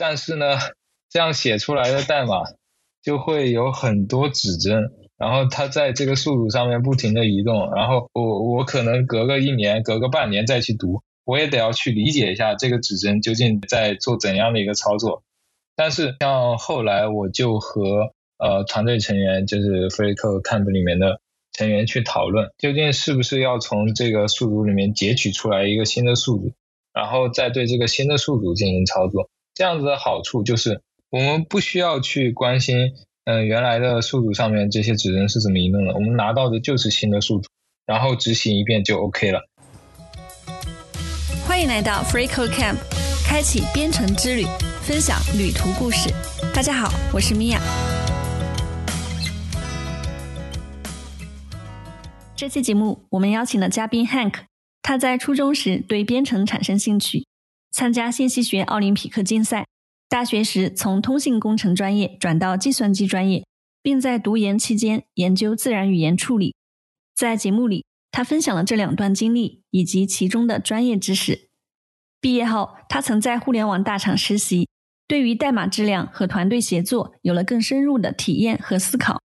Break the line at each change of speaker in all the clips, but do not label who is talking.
但是呢，这样写出来的代码就会有很多指针，然后它在这个数组上面不停的移动，然后我我可能隔个一年、隔个半年再去读，我也得要去理解一下这个指针究竟在做怎样的一个操作。但是像后来我就和呃团队成员，就是 FreeCode Camp 里面的成员去讨论，究竟是不是要从这个数组里面截取出来一个新的数组，然后再对这个新的数组进行操作。这样子的好处就是，我们不需要去关心，嗯，原来的数组上面这些指针是怎么移动的，我们拿到的就是新的数组，然后执行一遍就 OK 了。
欢迎来到 FreeCode Camp，开启编程之旅，分享旅途故事。大家好，我是米娅。这期节目我们邀请了嘉宾 Hank，他在初中时对编程产生兴趣。参加信息学奥林匹克竞赛，大学时从通信工程专业转到计算机专业，并在读研期间研究自然语言处理。在节目里，他分享了这两段经历以及其中的专业知识。毕业后，他曾在互联网大厂实习，对于代码质量和团队协作有了更深入的体验和思考。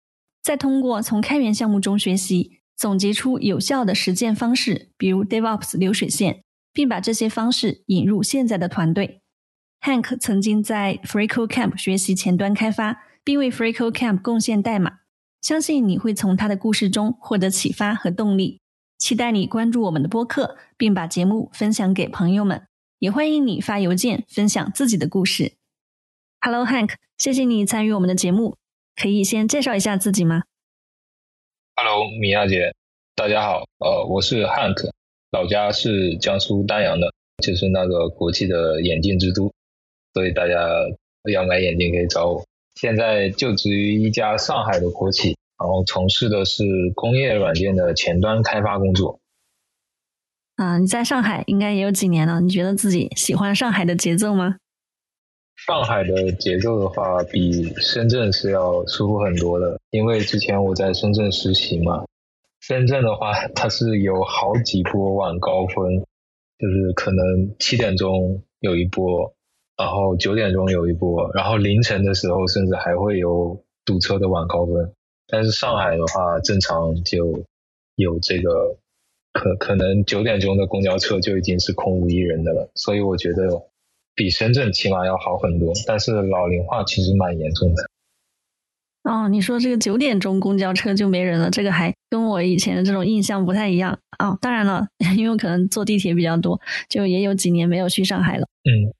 再通过从开源项目中学习，总结出有效的实践方式，比如 DevOps 流水线。并把这些方式引入现在的团队。Hank 曾经在 FreeCodeCamp 学习前端开发，并为 FreeCodeCamp 贡献代码。相信你会从他的故事中获得启发和动力。期待你关注我们的播客，并把节目分享给朋友们。也欢迎你发邮件分享自己的故事。Hello Hank，谢谢你参与我们的节目。可以先介绍一下自己吗
？Hello，米娅姐，大家好。呃，我是 Hank。老家是江苏丹阳的，就是那个国际的眼镜之都，所以大家要买眼镜可以找我。现在就职于一家上海的国企，然后从事的是工业软件的前端开发工作。
啊，你在上海应该也有几年了，你觉得自己喜欢上海的节奏吗？
上海的节奏的话，比深圳是要舒服很多的，因为之前我在深圳实习嘛。深圳的话，它是有好几波晚高峰，就是可能七点钟有一波，然后九点钟有一波，然后凌晨的时候甚至还会有堵车的晚高峰。但是上海的话，正常就有这个可可能九点钟的公交车就已经是空无一人的了，所以我觉得比深圳起码要好很多。但是老龄化其实蛮严重的。
哦，你说这个九点钟公交车就没人了，这个还跟我以前的这种印象不太一样哦。当然了，因为我可能坐地铁比较多，就也有几年没有去上海了。
嗯，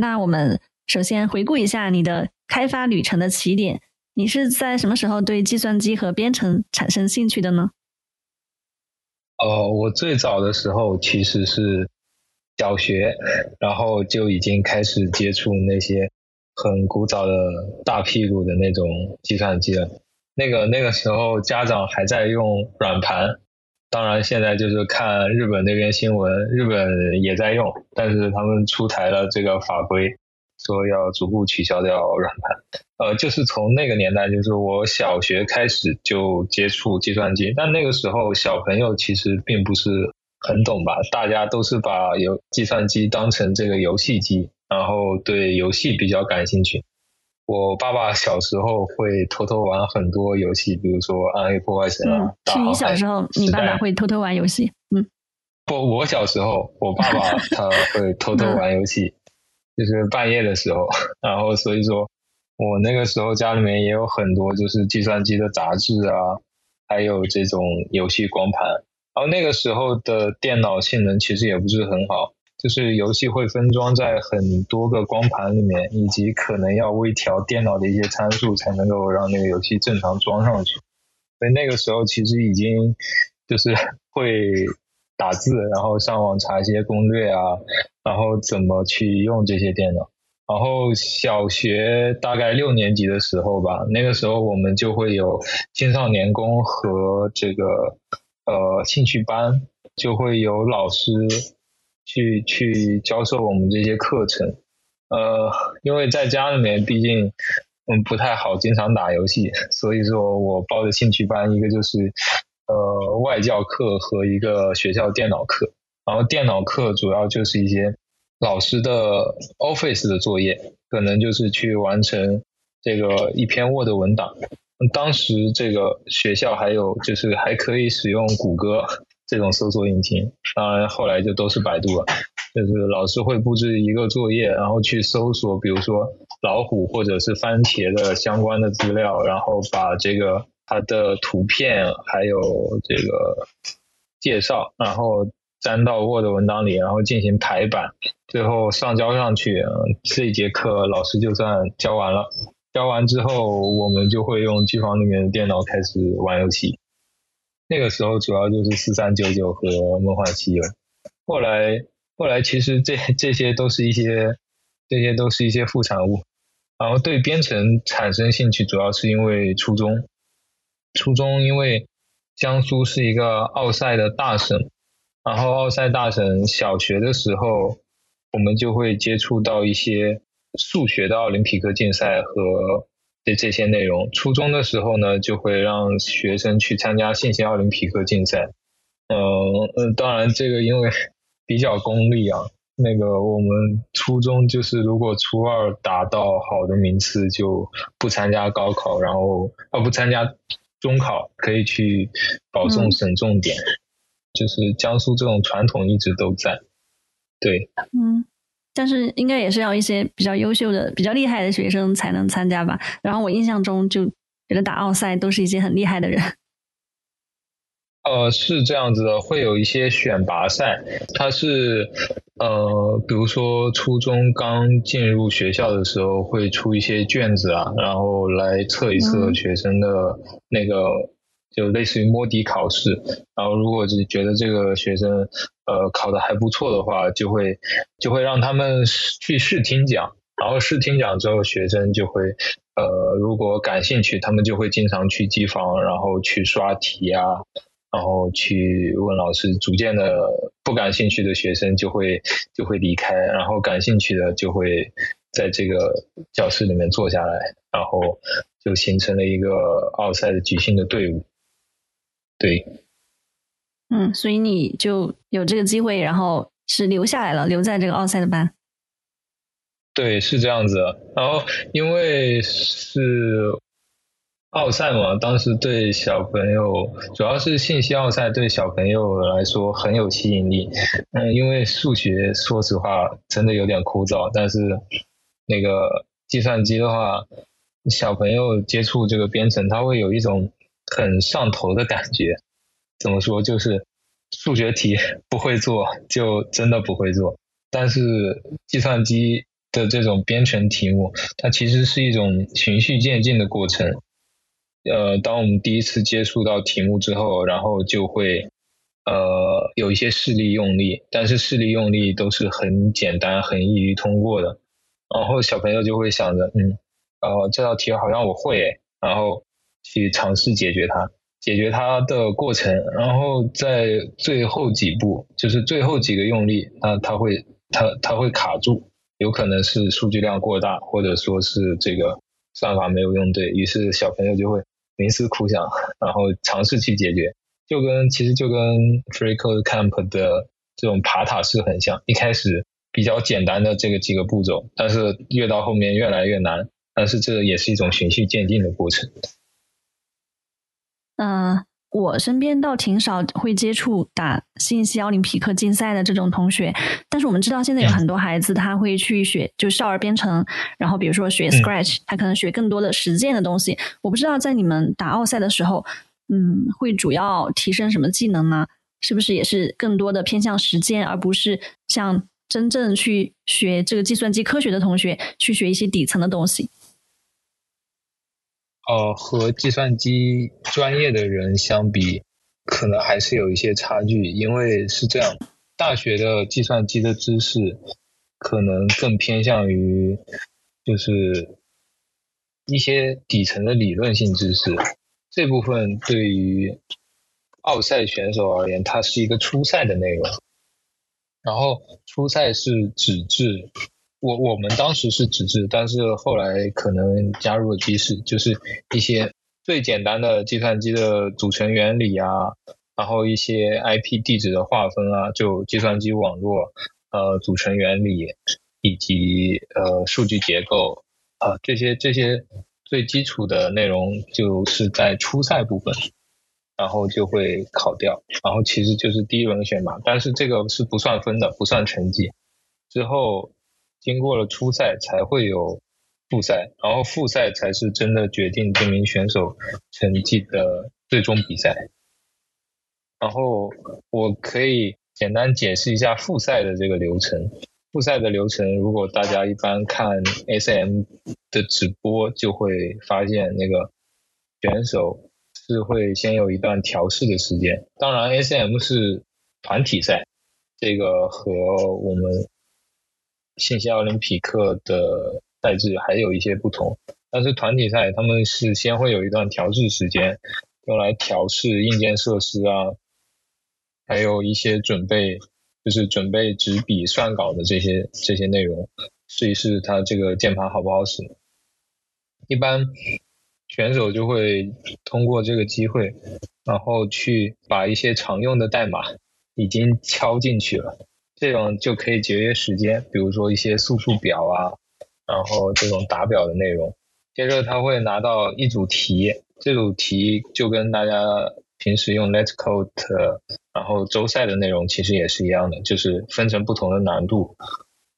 那我们首先回顾一下你的开发旅程的起点，你是在什么时候对计算机和编程产生兴趣的呢？
哦，我最早的时候其实是小学，然后就已经开始接触那些。很古早的大屁股的那种计算机了，那个那个时候家长还在用软盘，当然现在就是看日本那边新闻，日本也在用，但是他们出台了这个法规，说要逐步取消掉软盘。呃，就是从那个年代，就是我小学开始就接触计算机，但那个时候小朋友其实并不是很懂吧，大家都是把游计算机当成这个游戏机。然后对游戏比较感兴趣。我爸爸小时候会偷偷玩很多游戏，比如说《暗黑破坏神》啊。
是你小时候，你爸爸会偷偷玩游戏？嗯，
不，我小时候，我爸爸他会偷偷玩游戏，就是半夜的时候。然后所以说，我那个时候家里面也有很多就是计算机的杂志啊，还有这种游戏光盘。然后那个时候的电脑性能其实也不是很好。就是游戏会分装在很多个光盘里面，以及可能要微调电脑的一些参数，才能够让那个游戏正常装上去。所以那个时候其实已经就是 会打字，然后上网查一些攻略啊，然后怎么去用这些电脑。然后小学大概六年级的时候吧，那个时候我们就会有青少年宫和这个呃兴趣班，就会有老师。去去教授我们这些课程，呃，因为在家里面毕竟嗯不太好经常打游戏，所以说我报的兴趣班一个就是呃外教课和一个学校电脑课，然后电脑课主要就是一些老师的 Office 的作业，可能就是去完成这个一篇 Word 文档。当时这个学校还有就是还可以使用谷歌这种搜索引擎，当然后来就都是百度了。就是老师会布置一个作业，然后去搜索，比如说老虎或者是番茄的相关的资料，然后把这个它的图片还有这个介绍，然后粘到 Word 文档里，然后进行排版，最后上交上去。这一节课老师就算教完了。教完之后，我们就会用机房里面的电脑开始玩游戏。那个时候主要就是四三九九和梦幻西游。后来，后来其实这这些都是一些，这些都是一些副产物。然后对编程产生兴趣，主要是因为初中。初中因为江苏是一个奥赛的大省，然后奥赛大省小学的时候，我们就会接触到一些。数学的奥林匹克竞赛和这这些内容，初中的时候呢，就会让学生去参加信息奥林匹克竞赛。嗯嗯，当然这个因为 比较功利啊，那个我们初中就是如果初二达到好的名次，就不参加高考，然后啊不参加中考，可以去保送省重点。就是江苏这种传统一直都在。对，
嗯。但是应该也是要一些比较优秀的、比较厉害的学生才能参加吧。然后我印象中就觉得打奥赛都是一些很厉害的人。
呃，是这样子的，会有一些选拔赛，它是呃，比如说初中刚进入学校的时候会出一些卷子啊，然后来测一测学生的那个。就类似于摸底考试，然后如果是觉得这个学生呃考的还不错的话，就会就会让他们去试听讲，然后试听讲之后，学生就会呃如果感兴趣，他们就会经常去机房，然后去刷题啊，然后去问老师。逐渐的不感兴趣的学生就会就会离开，然后感兴趣的就会在这个教室里面坐下来，然后就形成了一个奥赛的集训的队伍。对，
嗯，所以你就有这个机会，然后是留下来了，留在这个奥赛的班。
对，是这样子。然后因为是奥赛嘛，当时对小朋友，主要是信息奥赛对小朋友来说很有吸引力。嗯，因为数学说实话真的有点枯燥，但是那个计算机的话，小朋友接触这个编程，他会有一种。很上头的感觉，怎么说？就是数学题 不会做，就真的不会做。但是计算机的这种编程题目，它其实是一种循序渐进的过程。呃，当我们第一次接触到题目之后，然后就会呃有一些示例用力，但是示例用力都是很简单、很易于通过的。然后小朋友就会想着，嗯，呃，这道题好像我会，然后。去尝试解决它，解决它的过程，然后在最后几步，就是最后几个用力，那它会它它会卡住，有可能是数据量过大，或者说是这个算法没有用对，于是小朋友就会冥思苦想，然后尝试去解决，就跟其实就跟 Free Code Camp 的这种爬塔式很像，一开始比较简单的这个几个步骤，但是越到后面越来越难，但是这也是一种循序渐进的过程。
嗯，我身边倒挺少会接触打信息奥林匹克竞赛的这种同学，但是我们知道现在有很多孩子他会去学，就少儿编程，然后比如说学 Scratch，他可能学更多的实践的东西。我不知道在你们打奥赛的时候，嗯，会主要提升什么技能呢？是不是也是更多的偏向实践，而不是像真正去学这个计算机科学的同学去学一些底层的东西？
呃，和计算机专业的人相比，可能还是有一些差距。因为是这样，大学的计算机的知识可能更偏向于就是一些底层的理论性知识。这部分对于奥赛选手而言，它是一个初赛的内容。然后初赛是纸质。我我们当时是纸质，但是后来可能加入了机式，就是一些最简单的计算机的组成原理啊，然后一些 IP 地址的划分啊，就计算机网络呃组成原理，以及呃数据结构啊这些这些最基础的内容就是在初赛部分，然后就会考掉，然后其实就是第一轮选拔，但是这个是不算分的，不算成绩。之后经过了初赛才会有复赛，然后复赛才是真的决定这名选手成绩的最终比赛。然后我可以简单解释一下复赛的这个流程。复赛的流程，如果大家一般看 SM 的直播，就会发现那个选手是会先有一段调试的时间。当然，SM 是团体赛，这个和我们信息奥林匹克的赛制还有一些不同。但是团体赛他们是先会有一段调试时间，用来调试硬件设施啊，还有一些准备。就是准备纸笔算稿的这些这些内容，试一试它这个键盘好不好使。一般选手就会通过这个机会，然后去把一些常用的代码已经敲进去了，这种就可以节约时间。比如说一些速数表啊，然后这种打表的内容。接着他会拿到一组题，这组题就跟大家。平时用 Let's Code，然后周赛的内容其实也是一样的，就是分成不同的难度，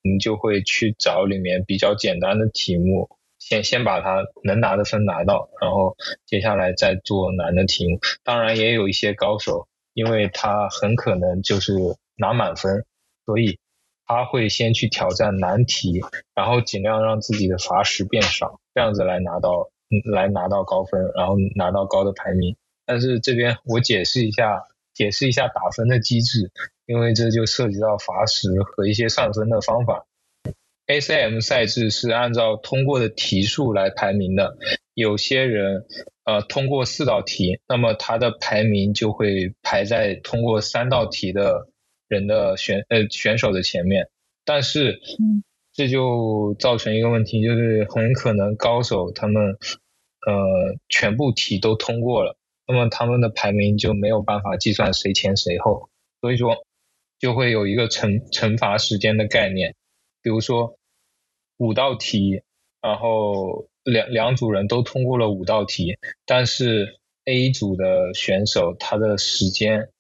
你就会去找里面比较简单的题目，先先把它能拿的分拿到，然后接下来再做难的题目。当然也有一些高手，因为他很可能就是拿满分，所以他会先去挑战难题，然后尽量让自己的罚时变少，这样子来拿到来拿到高分，然后拿到高的排名。但是这边我解释一下，解释一下打分的机制，因为这就涉及到罚时和一些算分的方法。ACM 赛制是按照通过的题数来排名的，有些人呃通过四道题，那么他的排名就会排在通过三道题的人的选呃选手的前面，但是这就造成一个问题，就是很可能高手他们呃全部题都通过了。那么他们的排名就没有办法计算谁前谁后，所以说就会有一个惩惩罚时间的概念，比如说五道题，然后两两组人都通过了五道题，但是 A 组的选手他的时间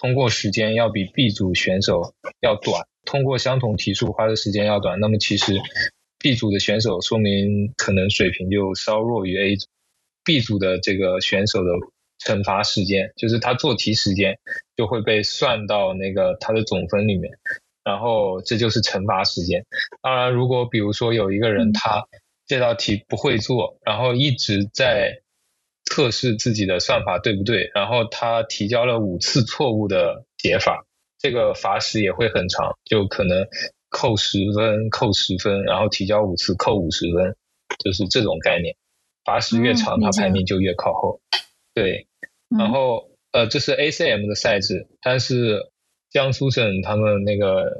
通过时间要比 B 组选手要短，通过相同题数花的时间要短，那么其实 B 组的选手说明可能水平就稍弱于 A 组，B 组的这个选手的。惩罚时间就是他做题时间就会被算到那个他的总分里面，然后这就是惩罚时间。当然，如果比如说有一个人他这道题不会做，然后一直在测试自己的算法对不对，然后他提交了五次错误的解法，这个罚时也会很长，就可能扣十分、扣十分，然后提交五次扣五十分，就是这种概念。罚时越长，他排名就越靠后。对。然后，呃，这是 ACM 的赛制，但是江苏省他们那个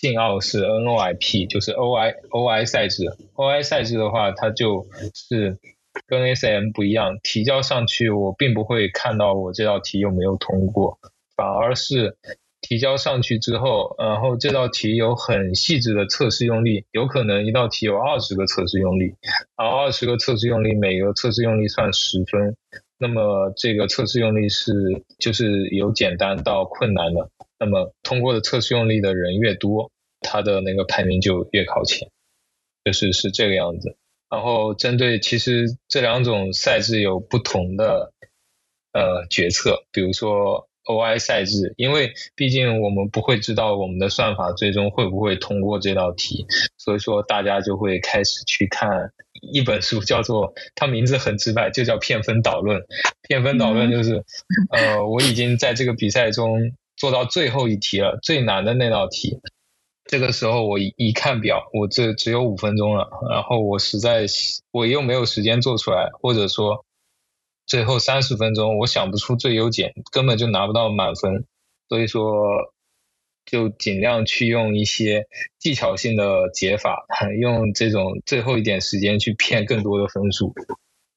信奥是 NOIP，就是 OI OI 赛制。OI 赛制的话，它就是跟 ACM 不一样，提交上去我并不会看到我这道题有没有通过，反而是提交上去之后，然后这道题有很细致的测试用力，有可能一道题有二十个测试用力，然后二十个测试用力，每个测试用力算十分。那么这个测试用力是就是由简单到困难的，那么通过的测试用力的人越多，他的那个排名就越靠前，就是是这个样子。然后针对其实这两种赛制有不同的呃决策，比如说 OI 赛制，因为毕竟我们不会知道我们的算法最终会不会通过这道题，所以说大家就会开始去看。一本书叫做，它名字很直白，就叫骗分导论。骗分导论就是，呃，我已经在这个比赛中做到最后一题了，最难的那道题。这个时候我一看表，我这只有五分钟了，然后我实在我又没有时间做出来，或者说最后三十分钟我想不出最优解，根本就拿不到满分，所以说。就尽量去用一些技巧性的解法，用这种最后一点时间去骗更多的分数。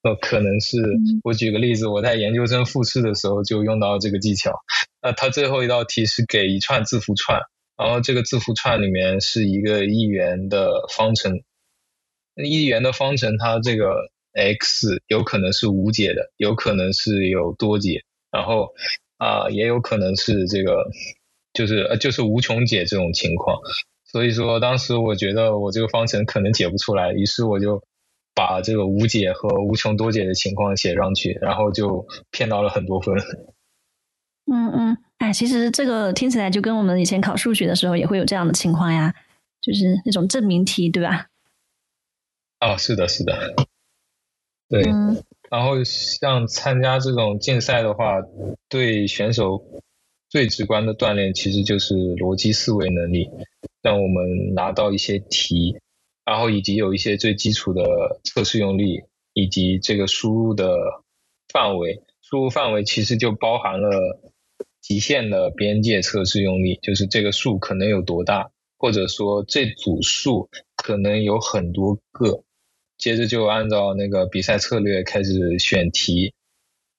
呃，可能是我举个例子，我在研究生复试的时候就用到这个技巧。那他最后一道题是给一串字符串，然后这个字符串里面是一个一元的方程，一元的方程它这个 x 有可能是无解的，有可能是有多解，然后啊也有可能是这个就是呃就是无穷解这种情况。所以说当时我觉得我这个方程可能解不出来，于是我就把这个无解和无穷多解的情况写上去，然后就骗到了很多分。
嗯嗯。哎，其实这个听起来就跟我们以前考数学的时候也会有这样的情况呀，就是那种证明题，对吧？
啊，是的，是的，对。然后像参加这种竞赛的话，对选手最直观的锻炼其实就是逻辑思维能力，让我们拿到一些题，然后以及有一些最基础的测试用力，以及这个输入的范围，输入范围其实就包含了。极限的边界测试用力，就是这个数可能有多大，或者说这组数可能有很多个。接着就按照那个比赛策略开始选题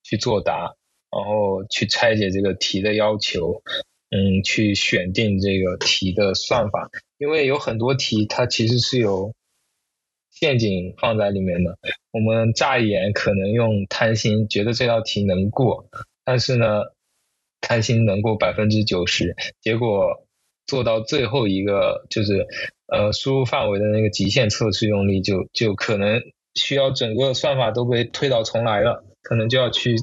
去作答，然后去拆解这个题的要求，嗯，去选定这个题的算法。因为有很多题它其实是有陷阱放在里面的。我们乍一眼可能用贪心觉得这道题能过，但是呢。开心能够百分之九十，结果做到最后一个就是呃输入范围的那个极限测试用力，就就可能需要整个算法都被推倒重来了，可能就要去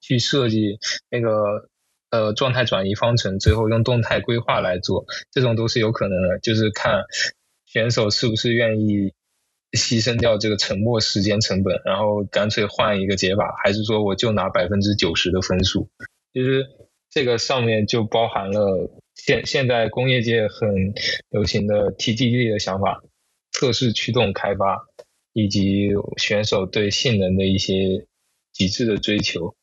去设计那个呃状态转移方程，最后用动态规划来做，这种都是有可能的，就是看选手是不是愿意牺牲掉这个沉默时间成本，然后干脆换一个解法，还是说我就拿百分之九十的分数，其实。这个上面就包含了现现在工业界很流行的 TDD 的想法，测试驱动开发，以及选手对性能的一些极致的追求。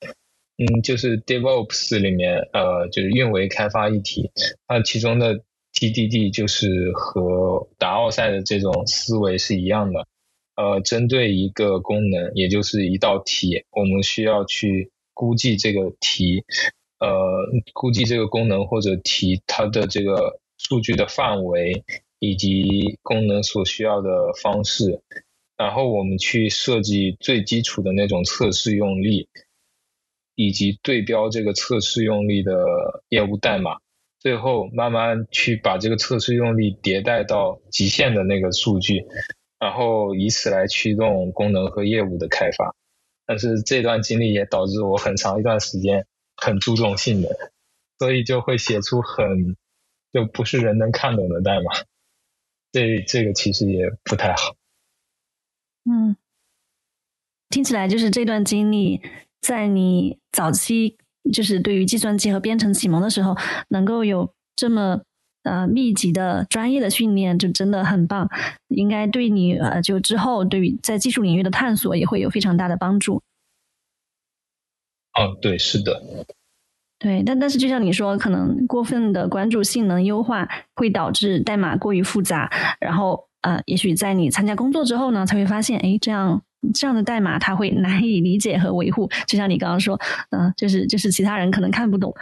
嗯，就是 DevOps 里面，呃，就是运维开发一体，那其中的 TDD 就是和打奥赛的这种思维是一样的。呃，针对一个功能，也就是一道题，我们需要去估计这个题。呃，估计这个功能或者提它的这个数据的范围以及功能所需要的方式，然后我们去设计最基础的那种测试用力，以及对标这个测试用力的业务代码，最后慢慢去把这个测试用力迭代到极限的那个数据，然后以此来驱动功能和业务的开发。但是这段经历也导致我很长一段时间。很注重性能，所以就会写出很就不是人能看懂的代码。这这个其实也不太好。
嗯，听起来就是这段经历在你早期就是对于计算机和编程启蒙的时候，能够有这么呃密集的专业的训练，就真的很棒。应该对你呃就之后对于在技术领域的探索也会有非常大的帮助。
哦，对，是的，
对，但但是就像你说，可能过分的关注性能优化会导致代码过于复杂，然后呃，也许在你参加工作之后呢，才会发现，哎，这样这样的代码它会难以理解和维护。就像你刚刚说，嗯，就是就是其他人可能看不懂。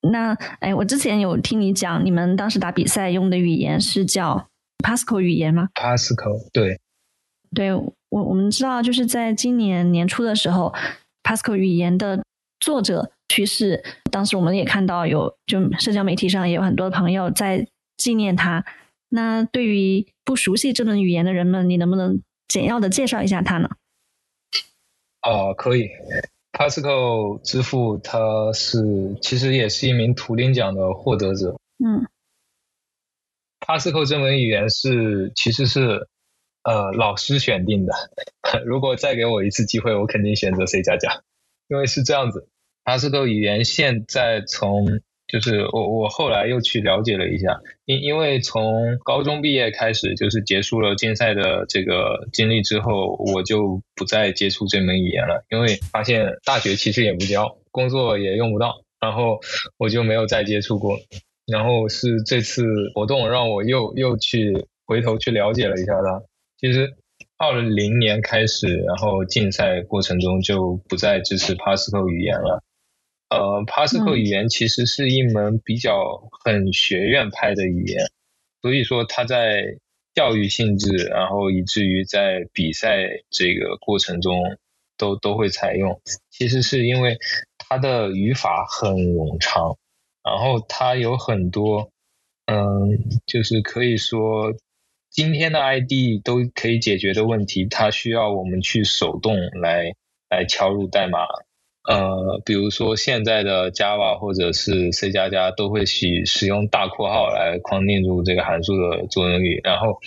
那哎，我之前有听你讲，你们当时打比赛用的语言是叫 Pascal 语言吗
？Pascal，对，
对我我们知道，就是在今年年初的时候。Pascal 语言的作者去世，当时我们也看到有，就社交媒体上也有很多的朋友在纪念他。那对于不熟悉这门语言的人们，你能不能简要的介绍一下他呢？
哦，可以。Pascal 之父他是其实也是一名图灵奖的获得者。
嗯。
Pascal 这门语言是其实是。呃，老师选定的。如果再给我一次机会，我肯定选择 C 加加，因为是这样子。它这个语言现在从就是我我后来又去了解了一下，因因为从高中毕业开始，就是结束了竞赛的这个经历之后，我就不再接触这门语言了，因为发现大学其实也不教，工作也用不到，然后我就没有再接触过。然后是这次活动让我又又去回头去了解了一下它。其实，二零年开始，然后竞赛过程中就不再支持 Pascal 语言了。呃，Pascal 语言其实是一门比较很学院派的语言，所以说它在教育性质，然后以至于在比赛这个过程中都都会采用。其实是因为它的语法很冗长，然后它有很多，嗯，就是可以说今天的 ID 都可以解决的问题，它需要我们去手动来来敲入代码。呃，比如说现在的 Java 或者是 C 加加都会使使用大括号来框定住这个函数的作用语，然后，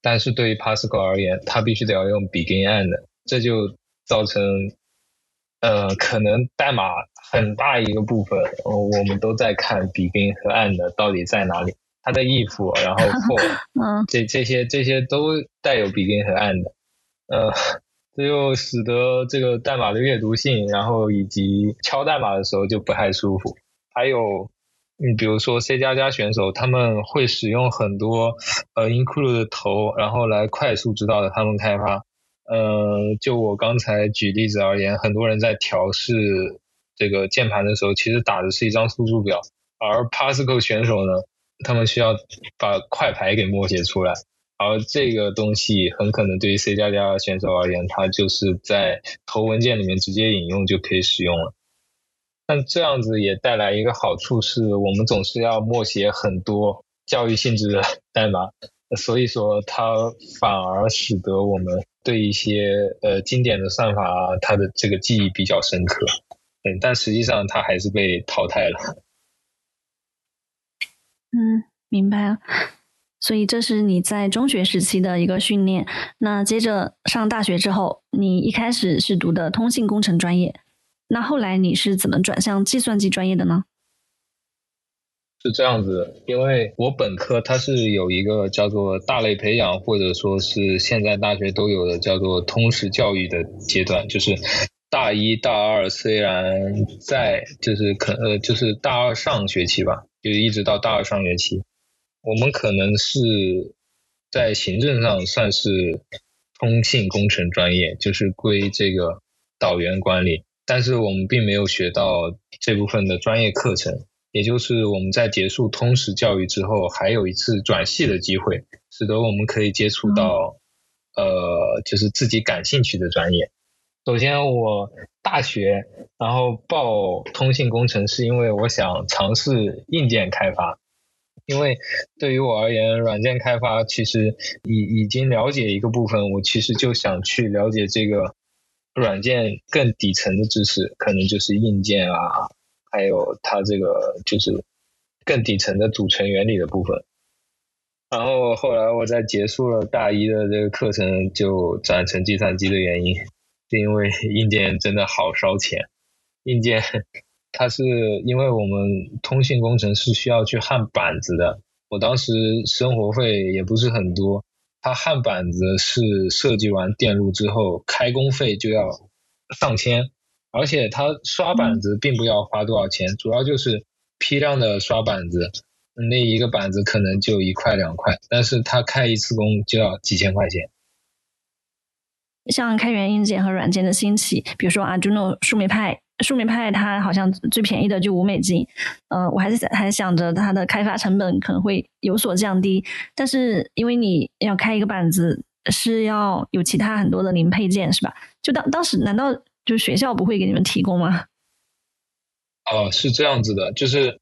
但是对于 Pascal 而言，它必须得要用 begin and，这就造成，呃，可能代码很大一个部分，我们都在看 begin 和 and 到底在哪里，它的 if，然后 for，嗯这这些这些都带有 begin 和 end，呃。这又使得这个代码的阅读性，然后以及敲代码的时候就不太舒服。还有，你比如说 C 加加选手，他们会使用很多呃 include 的头，然后来快速指导他们开发。呃，就我刚才举例子而言，很多人在调试这个键盘的时候，其实打的是一张输出表，而 Pascal 选手呢，他们需要把快排给默写出来。而这个东西很可能对于 C 加加选手而言，它就是在头文件里面直接引用就可以使用了。但这样子也带来一个好处，是我们总是要默写很多教育性质的代码，所以说它反而使得我们对一些呃经典的算法，它的这个记忆比较深刻。嗯，但实际上它还是被淘汰了。
嗯，明白了。所以这是你在中学时期的一个训练。那接着上大学之后，你一开始是读的通信工程专业，那后来你是怎么转向计算机专业的呢？
是这样子，因为我本科它是有一个叫做大类培养，或者说是现在大学都有的叫做通识教育的阶段，就是大一大二虽然在就是可呃就是大二上学期吧，就一直到大二上学期。我们可能是在行政上算是通信工程专业，就是归这个导员管理，但是我们并没有学到这部分的专业课程。也就是我们在结束通识教育之后，还有一次转系的机会，使得我们可以接触到呃，就是自己感兴趣的专业。首先，我大学然后报通信工程，是因为我想尝试硬件开发。因为对于我而言，软件开发其实已已经了解一个部分，我其实就想去了解这个软件更底层的知识，可能就是硬件啊，还有它这个就是更底层的组成原理的部分。然后后来我在结束了大一的这个课程，就转成计算机的原因，是因为 硬件真的好烧钱，硬件。它是因为我们通信工程是需要去焊板子的，我当时生活费也不是很多，它焊板子是设计完电路之后开工费就要上千，而且它刷板子并不要花多少钱，主要就是批量的刷板子，那一个板子可能就一块两块，但是它开一次工就要几千块钱。
像开源硬件和软件的兴起，比如说 Arduino 树莓派。树莓派它好像最便宜的就五美金，呃，我还是还想着它的开发成本可能会有所降低，但是因为你要开一个板子是要有其他很多的零配件是吧？就当当时难道就学校不会给你们提供吗？
哦，是这样子的，就是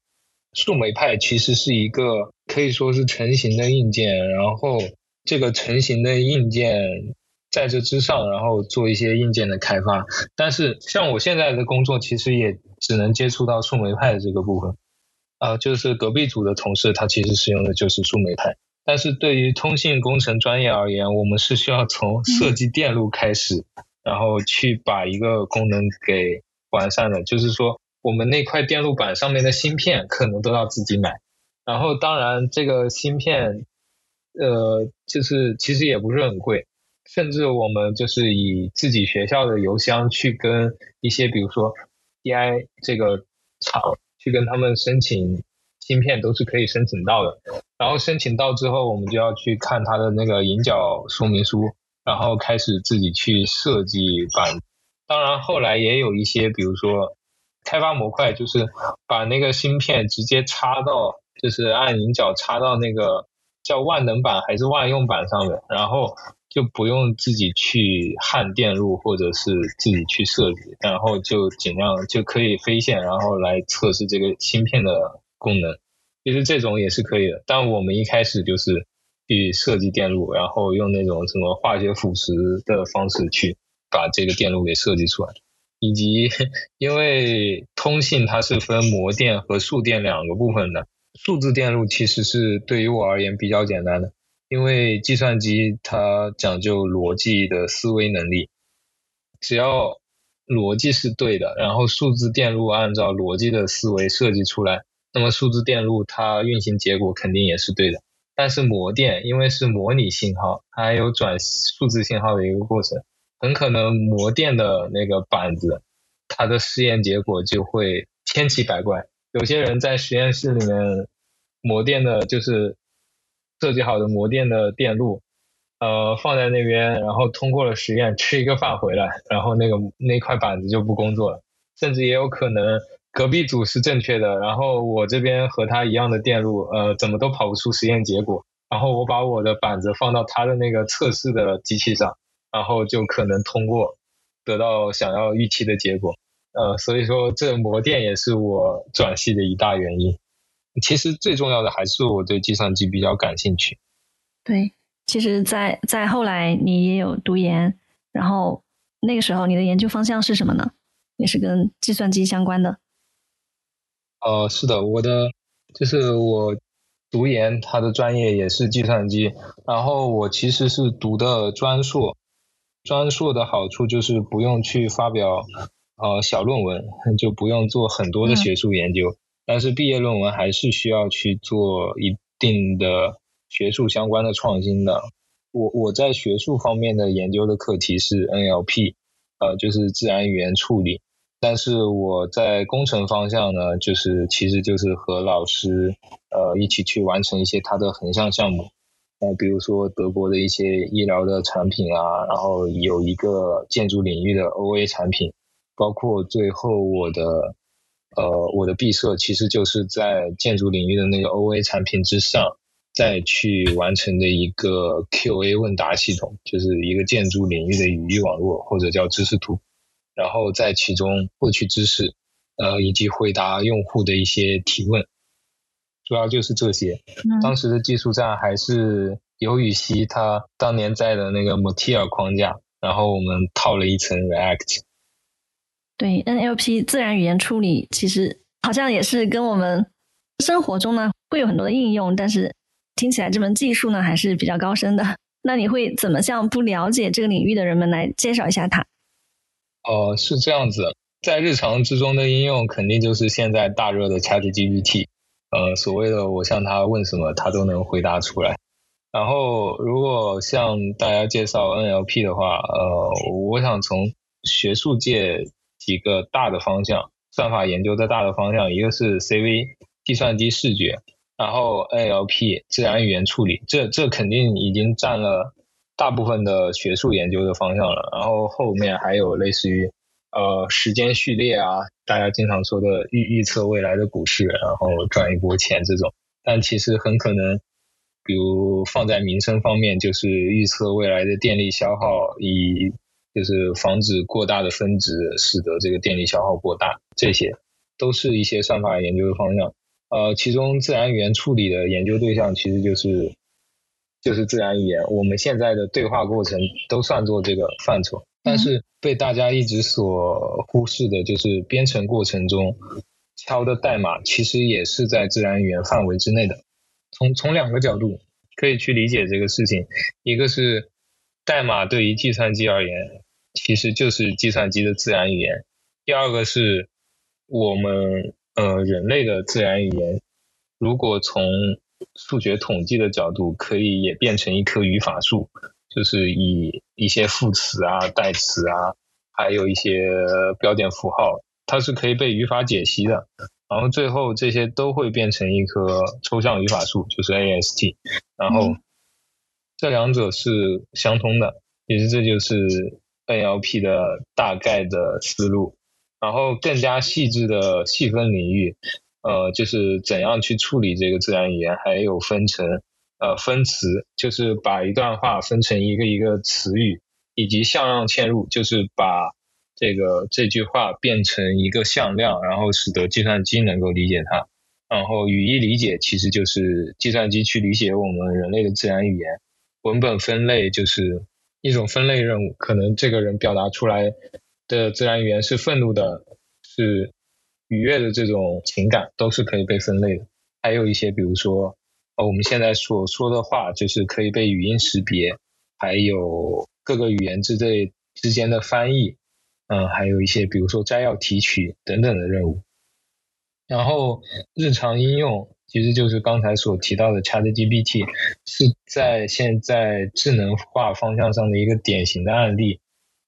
树莓派其实是一个可以说是成型的硬件，然后这个成型的硬件。在这之上，然后做一些硬件的开发。但是像我现在的工作，其实也只能接触到树莓派的这个部分。啊，就是隔壁组的同事，他其实使用的就是树莓派。但是对于通信工程专业而言，我们是需要从设计电路开始，然后去把一个功能给完善的。就是说，我们那块电路板上面的芯片可能都要自己买。然后，当然这个芯片，呃，就是其实也不是很贵。甚至我们就是以自己学校的邮箱去跟一些，比如说 DI 这个厂去跟他们申请芯片，都是可以申请到的。然后申请到之后，我们就要去看它的那个引脚说明书，然后开始自己去设计板。当然后来也有一些，比如说开发模块就是把那个芯片直接插到，就是按引脚插到那个叫万能板还是万用板上面，然后就不用自己去焊电路或者是自己去设计，然后就尽量就可以飞线，然后来测试这个芯片的功能。其实这种也是可以的，但我们一开始就是去设计电路，然后用那种什么化学腐蚀的方式去把这个电路给设计出来。以及，因为通信它是分模电和数电两个部分的，数字电路其实是对于我而言比较简单的，因为计算机它讲究逻辑的思维能力，只要逻辑是对的，然后数字电路按照逻辑的思维设计出来，那么数字电路它运行结果肯定也是对的。但是模电因为是模拟信号，它还有转数字信号的一个过程。很可能模电的那个板子，它的试验结果就会千奇百怪。有些人在实验室里面模电的，就是设计好的模电的电路，呃，放在那边，然后通过了实验，吃一个饭回来，然后那个那块板子就不工作了。甚至也有可能隔壁组是正确的，然后我这边和他一样的电路，呃，怎么都跑不出实验结果。然后我把我的板子放到他的那个测试的机器上。然后就可能通过得到想要预期的结果，呃，所以说这模电也是我转系的一大原因。其实最重要的还是我对计算机比较感兴趣。
对，其实，在在后来你也有读研，然后那个时候你的研究方向是什么呢？也是跟计算机相关的。
呃，是的，我的就是我读研，他的专业也是计算机，然后我其实是读的专硕。专硕的好处就是不用去发表呃小论文，就不用做很多的学术研究。但是毕业论文还是需要去做一定的学术相关的创新的。我我在学术方面的研究的课题是 NLP，呃，就是自然语言处理。但是我在工程方向呢，就是其实就是和老师呃一起去完成一些他的横向项目。呃，比如说德国的一些医疗的产品啊，然后有一个建筑领域的 OA 产品，包括最后我的呃我的毕设其实就是在建筑领域的那个 OA 产品之上，再去完成的一个 QA 问答系统，就是一个建筑领域的语义网络或者叫知识图，然后在其中获取知识，呃，以及回答用户的一些提问。主要就是这些。当时的技术站还是尤雨溪他当年在的那个 m o t i r 框架，然后我们套了一层 React。
对 NLP 自然语言处理，其实好像也是跟我们生活中呢会有很多的应用，但是听起来这门技术呢还是比较高深的。那你会怎么向不了解这个领域的人们来介绍一下它？
哦，是这样子，在日常之中的应用肯定就是现在大热的 ChatGPT。呃，所谓的我向他问什么，他都能回答出来。然后，如果向大家介绍 NLP 的话，呃，我想从学术界几个大的方向，算法研究的大的方向，一个是 CV 计算机视觉，然后 NLP 自然语言处理，这这肯定已经占了大部分的学术研究的方向了。然后后面还有类似于。呃，时间序列啊，大家经常说的预预测未来的股市，然后赚一波钱这种，但其实很可能，比如放在民生方面，就是预测未来的电力消耗，以就是防止过大的分值，使得这个电力消耗过大，这些都是一些算法研究的方向。呃，其中自然语言处理的研究对象其实就是就是自然语言，我们现在的对话过程都算作这个范畴。但是被大家一直所忽视的，就是编程过程中敲的代码，其实也是在自然语言范围之内的。从从两个角度可以去理解这个事情，一个是代码对于计算机而言，其实就是计算机的自然语言；第二个是我们呃人类的自然语言，如果从数学统计的角度，可以也变成一棵语法树。就是以一些副词啊、代词啊，还有一些标点符号，它是可以被语法解析的。然后最后这些都会变成一棵抽象语法树，就是 AST。然后这两者是相通的，其实这就是 NLP 的大概的思路。然后更加细致的细分领域，呃，就是怎样去处理这个自然语言，还有分成呃分词，就是把一段话分成一个一个词语，以及向量嵌入，就是把这个这句话变成一个向量，然后使得计算机能够理解它。然后语义理解其实就是计算机去理解我们人类的自然语言。文本分类就是一种分类任务，可能这个人表达出来的自然语言是愤怒的，是愉悦的这种情感都是可以被分类的。还有一些比如说，呃，我们现在所说的话就是可以被语音识别，还有各个语言之类之间的翻译，嗯，还有一些比如说摘要提取等等的任务。然后日常应用。其实就是刚才所提到的 ChatGPT，是在现在智能化方向上的一个典型的案例。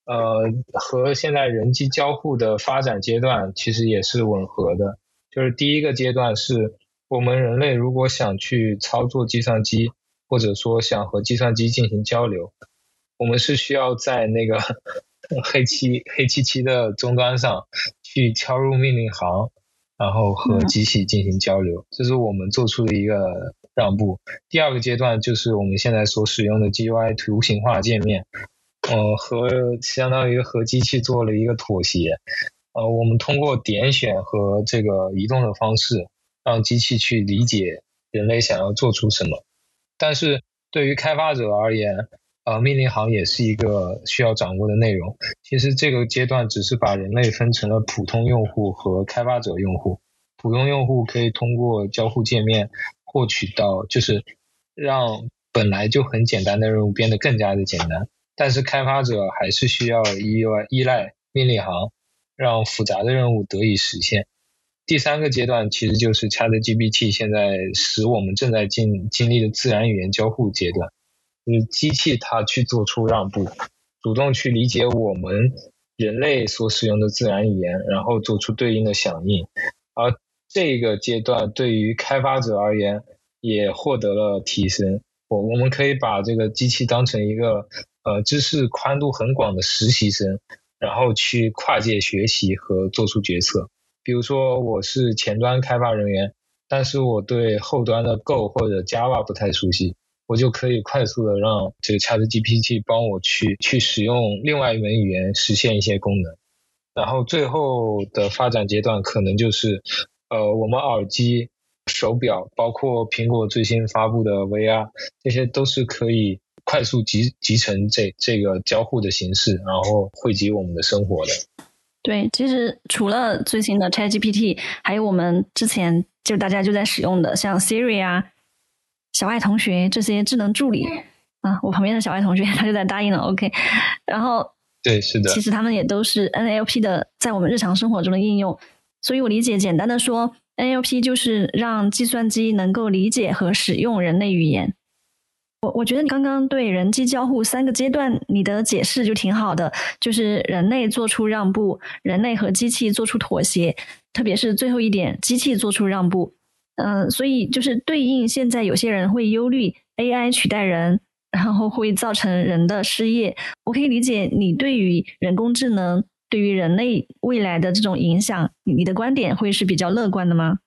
呃，和现在人机交互的发展阶段其实也是吻合的。就是第一个阶段是我们人类如果想去操作计算机，或者说想和计算机进行交流，我们是需要在那个 黑漆黑漆漆的终端上去敲入命令行。然后和机器进行交流，这是我们做出的一个让步。第二个阶段就是我们现在所使用的 GUI 图形化界面，呃，和相当于和机器做了一个妥协。呃，我们通过点选和这个移动的方式，让机器去理解人类想要做出什么。但是对于开发者而言，呃，命令行也是一个需要掌握的内容。其实这个阶段只是把人类分成了普通用户和开发者用户。普通用户可以通过交互界面获取到，就是让本来就很简单的任务变得更加的简单。但是开发者还是需要依赖依赖命令行，让复杂的任务得以实现。第三个阶段其实就是 ChatGPT 现在使我们正在经经历的自然语言交互阶段。就是机器它去做出让步，主动去理解我们人类所使用的自然语言，然后做出对应的响应。而这个阶段对于开发者而言也获得了提升。我我们可以把这个机器当成一个呃知识宽度很广的实习生，然后去跨界学习和做出决策。比如说我是前端开发人员，但是我对后端的 Go 或者 Java 不太熟悉。我就可以快速的让这个 ChatGPT 帮我去去使用另外一门语言实现一些功能，然后最后的发展阶段可能就是，呃，我们耳机、手表，包括苹果最新发布的 VR，这些都是可以快速集集成这这个交互的形式，然后汇集我们的生活的。
对，其实除了最新的 ChatGPT，还有我们之前就大家就在使用的像 Siri 啊。小爱同学这些智能助理啊，我旁边的小爱同学 他就在答应了，OK。然后
对，是的，
其实他们也都是 NLP 的在我们日常生活中的应用。所以我理解，简单的说，NLP 就是让计算机能够理解和使用人类语言。我我觉得你刚刚对人机交互三个阶段你的解释就挺好的，就是人类做出让步，人类和机器做出妥协，特别是最后一点，机器做出让步。嗯，所以就是对应现在有些人会忧虑 AI 取代人，然后会造成人的失业。我可以理解你对于人工智能对于人类未来的这种影响，你的观点会是比较乐观的吗？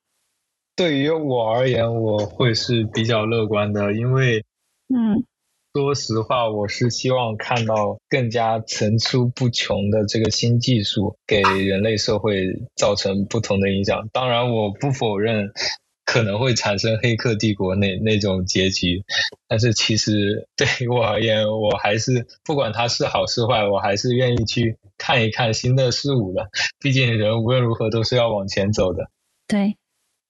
对于我而言，我会是比较乐观的，因为，
嗯，
说实话，我是希望看到更加层出不穷的这个新技术给人类社会造成不同的影响。当然，我不否认。可能会产生黑客帝国那那种结局，但是其实 对于我而言，我还是不管它是好是坏，我还是愿意去看一看新的事物的。毕竟人无论如何都是要往前走的。
对，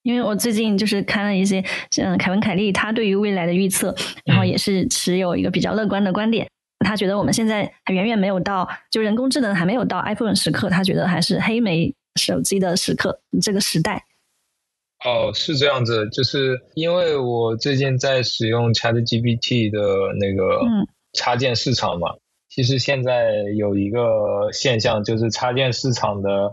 因为我最近就是看了一些，像凯文凯利他对于未来的预测，然后也是持有一个比较乐观的观点。他觉得我们现在还远远没有到，就人工智能还没有到 iPhone 时刻，他觉得还是黑莓手机的时刻这个时代。
哦，是这样子，就是因为我最近在使用 ChatGPT 的那个插件市场嘛，其实现在有一个现象，就是插件市场的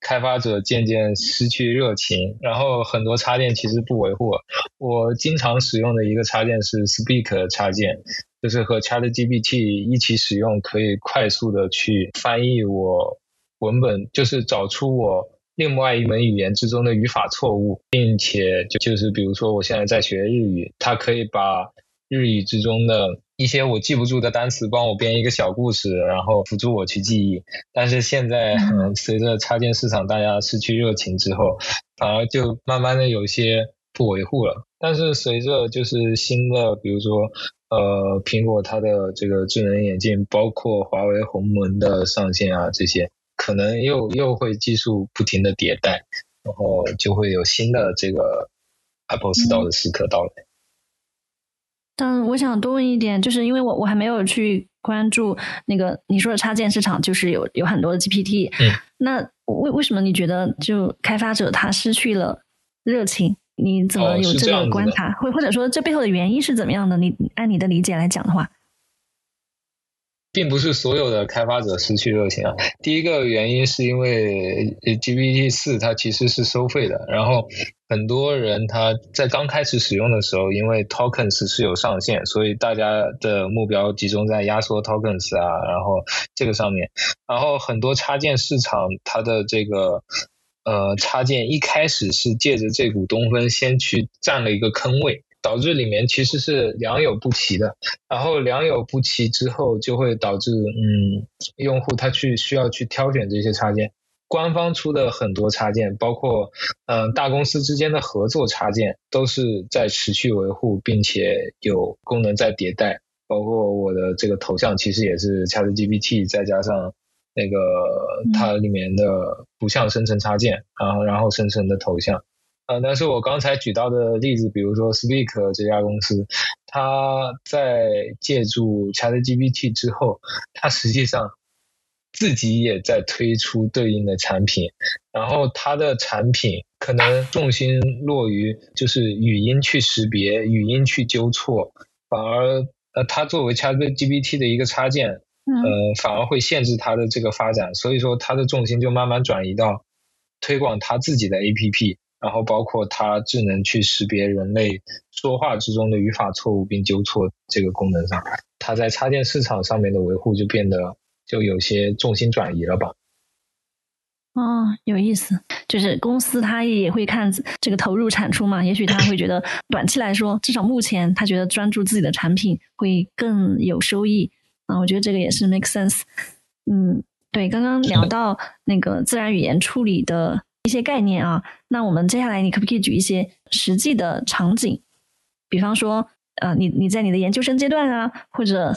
开发者渐渐失去热情，然后很多插件其实不维护。我经常使用的一个插件是 Speak 插件，就是和 ChatGPT 一起使用，可以快速的去翻译我。文本，就是找出我另外一门语言之中的语法错误，并且就就是比如说我现在在学日语，它可以把日语之中的一些我记不住的单词帮我编一个小故事，然后辅助我去记忆。但是现在，嗯，随着插件市场大家失去热情之后，反而就慢慢的有些不维护了。但是随着就是新的，比如说。呃，苹果它的这个智能眼镜，包括华为鸿蒙的上线啊，这些可能又又会技术不停的迭代，然后就会有新的这个 Apple Store 的时刻到来。
但我想多问一点，就是因为我我还没有去关注那个你说的插件市场，就是有有很多的 GPT，
嗯，
那为为什么你觉得就开发者他失去了热情？你怎么有这个观察？或或者说，这背后的原因是怎么样的？你按你的理解来讲的话，
并不是所有的开发者失去热情啊。第一个原因是因为 GPT 四它其实是收费的，然后很多人他在刚开始使用的时候，因为 tokens 是有上限，所以大家的目标集中在压缩 tokens 啊，然后这个上面，然后很多插件市场它的这个。呃，插件一开始是借着这股东风先去占了一个坑位，导致里面其实是良莠不齐的。然后良莠不齐之后，就会导致嗯，用户他去需要去挑选这些插件。官方出的很多插件，包括嗯大公司之间的合作插件，都是在持续维护，并且有功能在迭代。包括我的这个头像，其实也是 ChatGPT 再加上。那个它里面的图像生成插件，然后然后生成的头像，呃，但是我刚才举到的例子，比如说 Speak 这家公司，它在借助 ChatGPT 之后，它实际上自己也在推出对应的产品，然后它的产品可能重心落于就是语音去识别、语音去纠错，反而呃，它作为 ChatGPT 的一个插件。呃，反而会限制它的这个发展，所以说它的重心就慢慢转移到推广它自己的 APP，然后包括它智能去识别人类说话之中的语法错误并纠错这个功能上，它在插件市场上面的维护就变得就有些重心转移了吧？
哦，有意思，就是公司它也会看这个投入产出嘛，也许他会觉得 短期来说，至少目前他觉得专注自己的产品会更有收益。啊，我觉得这个也是 make sense。嗯，对，刚刚聊到那个自然语言处理的一些概念啊，那我们接下来你可不可以举一些实际的场景？比方说，呃，你你在你的研究生阶段啊，或者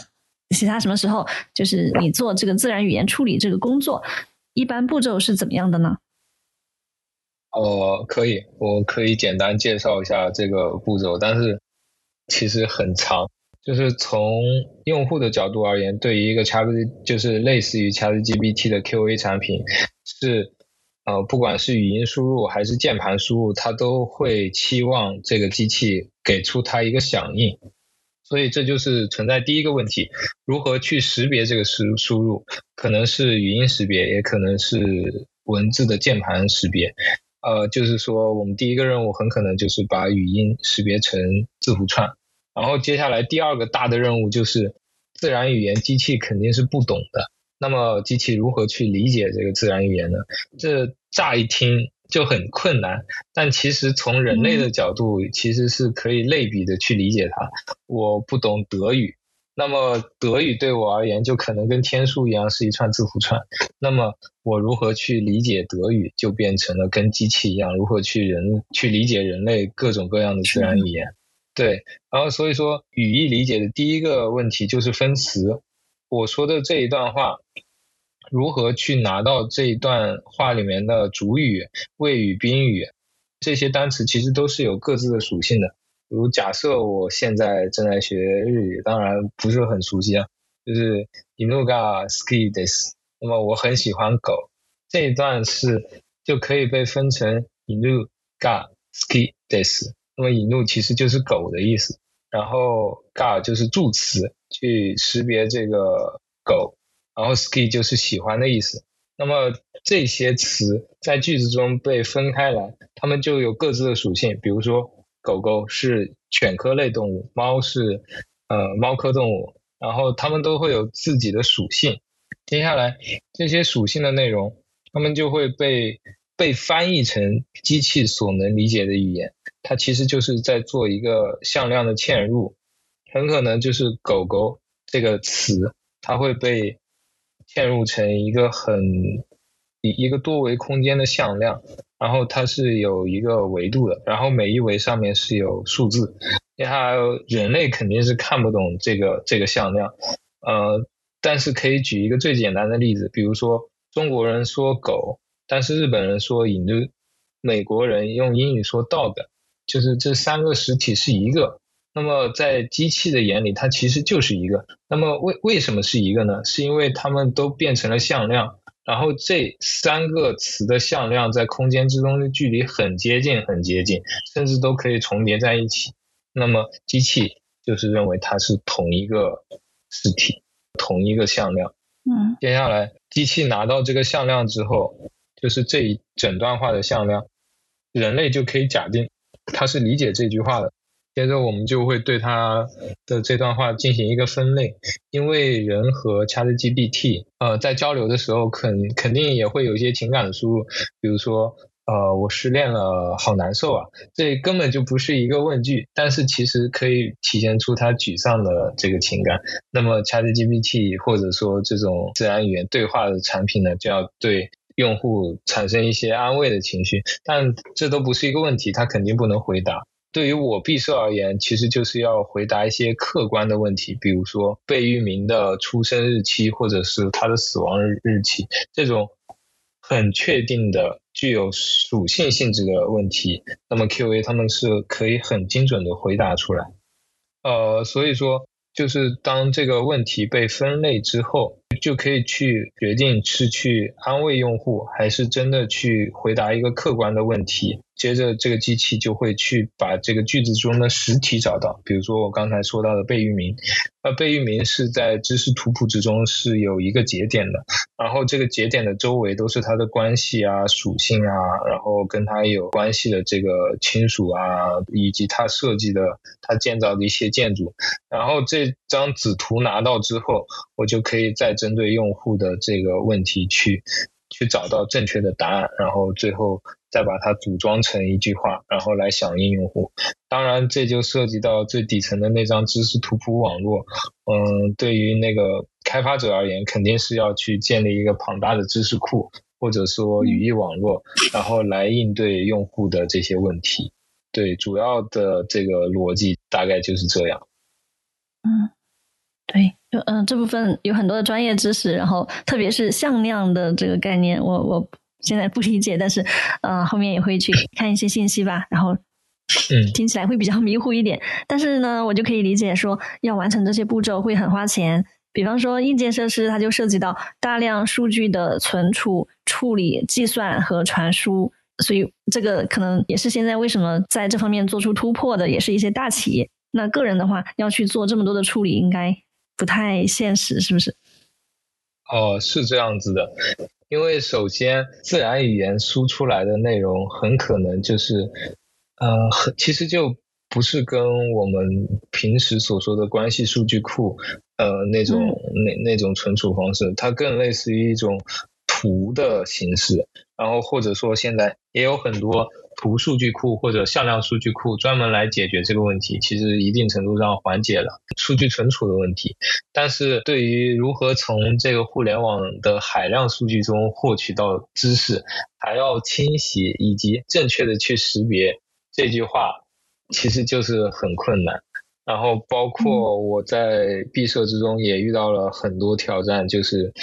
其他什么时候，就是你做这个自然语言处理这个工作，一般步骤是怎么样的呢？
哦，可以，我可以简单介绍一下这个步骤，但是其实很长。就是从用户的角度而言，对于一个 Chat 就是类似于 ChatGPT 的 QA 产品，是呃不管是语音输入还是键盘输入，它都会期望这个机器给出它一个响应。所以这就是存在第一个问题：如何去识别这个输输入？可能是语音识别，也可能是文字的键盘识别。呃，就是说我们第一个任务很可能就是把语音识别成字符串。然后接下来第二个大的任务就是自然语言机器肯定是不懂的，那么机器如何去理解这个自然语言呢？这乍一听就很困难，但其实从人类的角度其实是可以类比的去理解它。我不懂德语，那么德语对我而言就可能跟天书一样是一串字符串，那么我如何去理解德语就变成了跟机器一样如何去人去理解人类各种各样的自然语言。对，然后所以说语义理解的第一个问题就是分词。我说的这一段话，如何去拿到这一段话里面的主语、谓语、宾语这些单词，其实都是有各自的属性的。比如假设我现在正在学日语，当然不是很熟悉啊，就是 inu ga ski des，那么我很喜欢狗，这一段是就可以被分成 inu ga ski des。那么引入其实就是狗的意思，然后 ga 就是助词去识别这个狗，然后 ski 就是喜欢的意思。那么这些词在句子中被分开来，它们就有各自的属性。比如说，狗狗是犬科类动物，猫是呃猫科动物，然后它们都会有自己的属性。接下来这些属性的内容他们就会被被翻译成机器所能理解的语言。它其实就是在做一个向量的嵌入，很可能就是“狗狗”这个词，它会被嵌入成一个很一一个多维空间的向量，然后它是有一个维度的，然后每一维上面是有数字。然后人类肯定是看不懂这个这个向量，呃，但是可以举一个最简单的例子，比如说中国人说“狗”，但是日本人说“引”，就美国人用英语说 “dog”。就是这三个实体是一个，那么在机器的眼里，它其实就是一个。那么为为什么是一个呢？是因为它们都变成了向量，然后这三个词的向量在空间之中的距离很接近，很接近，甚至都可以重叠在一起。那么机器就是认为它是同一个实体，同一个向量。
嗯。
接下来，机器拿到这个向量之后，就是这一整段话的向量，人类就可以假定。它是理解这句话的，接着我们就会对他的这段话进行一个分类，因为人和 ChatGPT 呃在交流的时候，肯肯定也会有一些情感的输入，比如说呃我失恋了，好难受啊，这根本就不是一个问句，但是其实可以体现出他沮丧的这个情感。那么 ChatGPT 或者说这种自然语言对话的产品呢，就要对。用户产生一些安慰的情绪，但这都不是一个问题，他肯定不能回答。对于我毕设而言，其实就是要回答一些客观的问题，比如说被域名的出生日期或者是他的死亡日日期这种很确定的、具有属性性质的问题，那么 Q&A 他们是可以很精准的回答出来。呃，所以说。就是当这个问题被分类之后，就可以去决定是去安慰用户，还是真的去回答一个客观的问题。接着，这个机器就会去把这个句子中的实体找到，比如说我刚才说到的贝聿铭。那贝聿铭是在知识图谱之中是有一个节点的，然后这个节点的周围都是它的关系啊、属性啊，然后跟它有关系的这个亲属啊，以及它设计的、它建造的一些建筑。然后这张子图拿到之后，我就可以再针对用户的这个问题去去找到正确的答案，然后最后。再把它组装成一句话，然后来响应用户。当然，这就涉及到最底层的那张知识图谱网络。嗯，对于那个开发者而言，肯定是要去建立一个庞大的知识库，或者说语义网络，然后来应对用户的这些问题。对，主要的这个逻辑大概就是这样。
嗯，对，就嗯这部分有很多的专业知识，然后特别是向量的这个概念，我我。现在不理解，但是，呃，后面也会去看一些信息吧。然后，
嗯，
听起来会比较迷糊一点。但是呢，我就可以理解说，要完成这些步骤会很花钱。比方说，硬件设施它就涉及到大量数据的存储、处理、计算和传输。所以，这个可能也是现在为什么在这方面做出突破的，也是一些大企业。那个人的话，要去做这么多的处理，应该不太现实，是不是？
哦，是这样子的。因为首先，自然语言输出来的内容很可能就是，呃，其实就不是跟我们平时所说的关系数据库，呃，那种那那种存储方式，它更类似于一种图的形式，然后或者说现在也有很多。图数据库或者向量数据库专门来解决这个问题，其实一定程度上缓解了数据存储的问题。但是对于如何从这个互联网的海量数据中获取到知识，还要清洗以及正确的去识别这句话，其实就是很困难。然后包括我在毕设之中也遇到了很多挑战，就是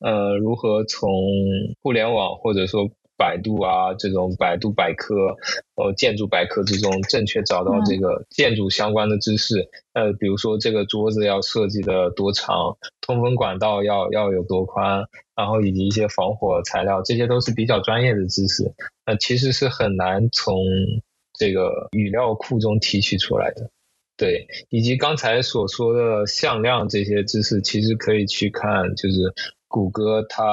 呃如何从互联网或者说。百度啊，这种百度百科，呃，建筑百科之中，正确找到这个建筑相关的知识。呃，比如说这个桌子要设计的多长，通风管道要要有多宽，然后以及一些防火材料，这些都是比较专业的知识。呃，其实是很难从这个语料库中提取出来的。对，以及刚才所说的向量这些知识，其实可以去看，就是。谷歌它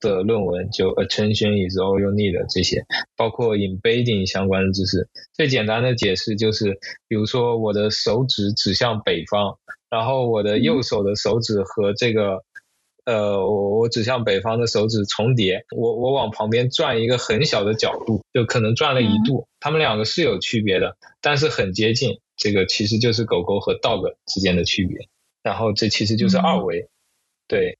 的论文就 attention is all you need 这些，包括 embedding 相关的知识。最简单的解释就是，比如说我的手指指向北方，然后我的右手的手指和这个呃，我我指向北方的手指重叠，我我往旁边转一个很小的角度，就可能转了一度，它们两个是有区别的，但是很接近。这个其实就是狗狗和 dog 之间的区别，然后这其实就是二维，对。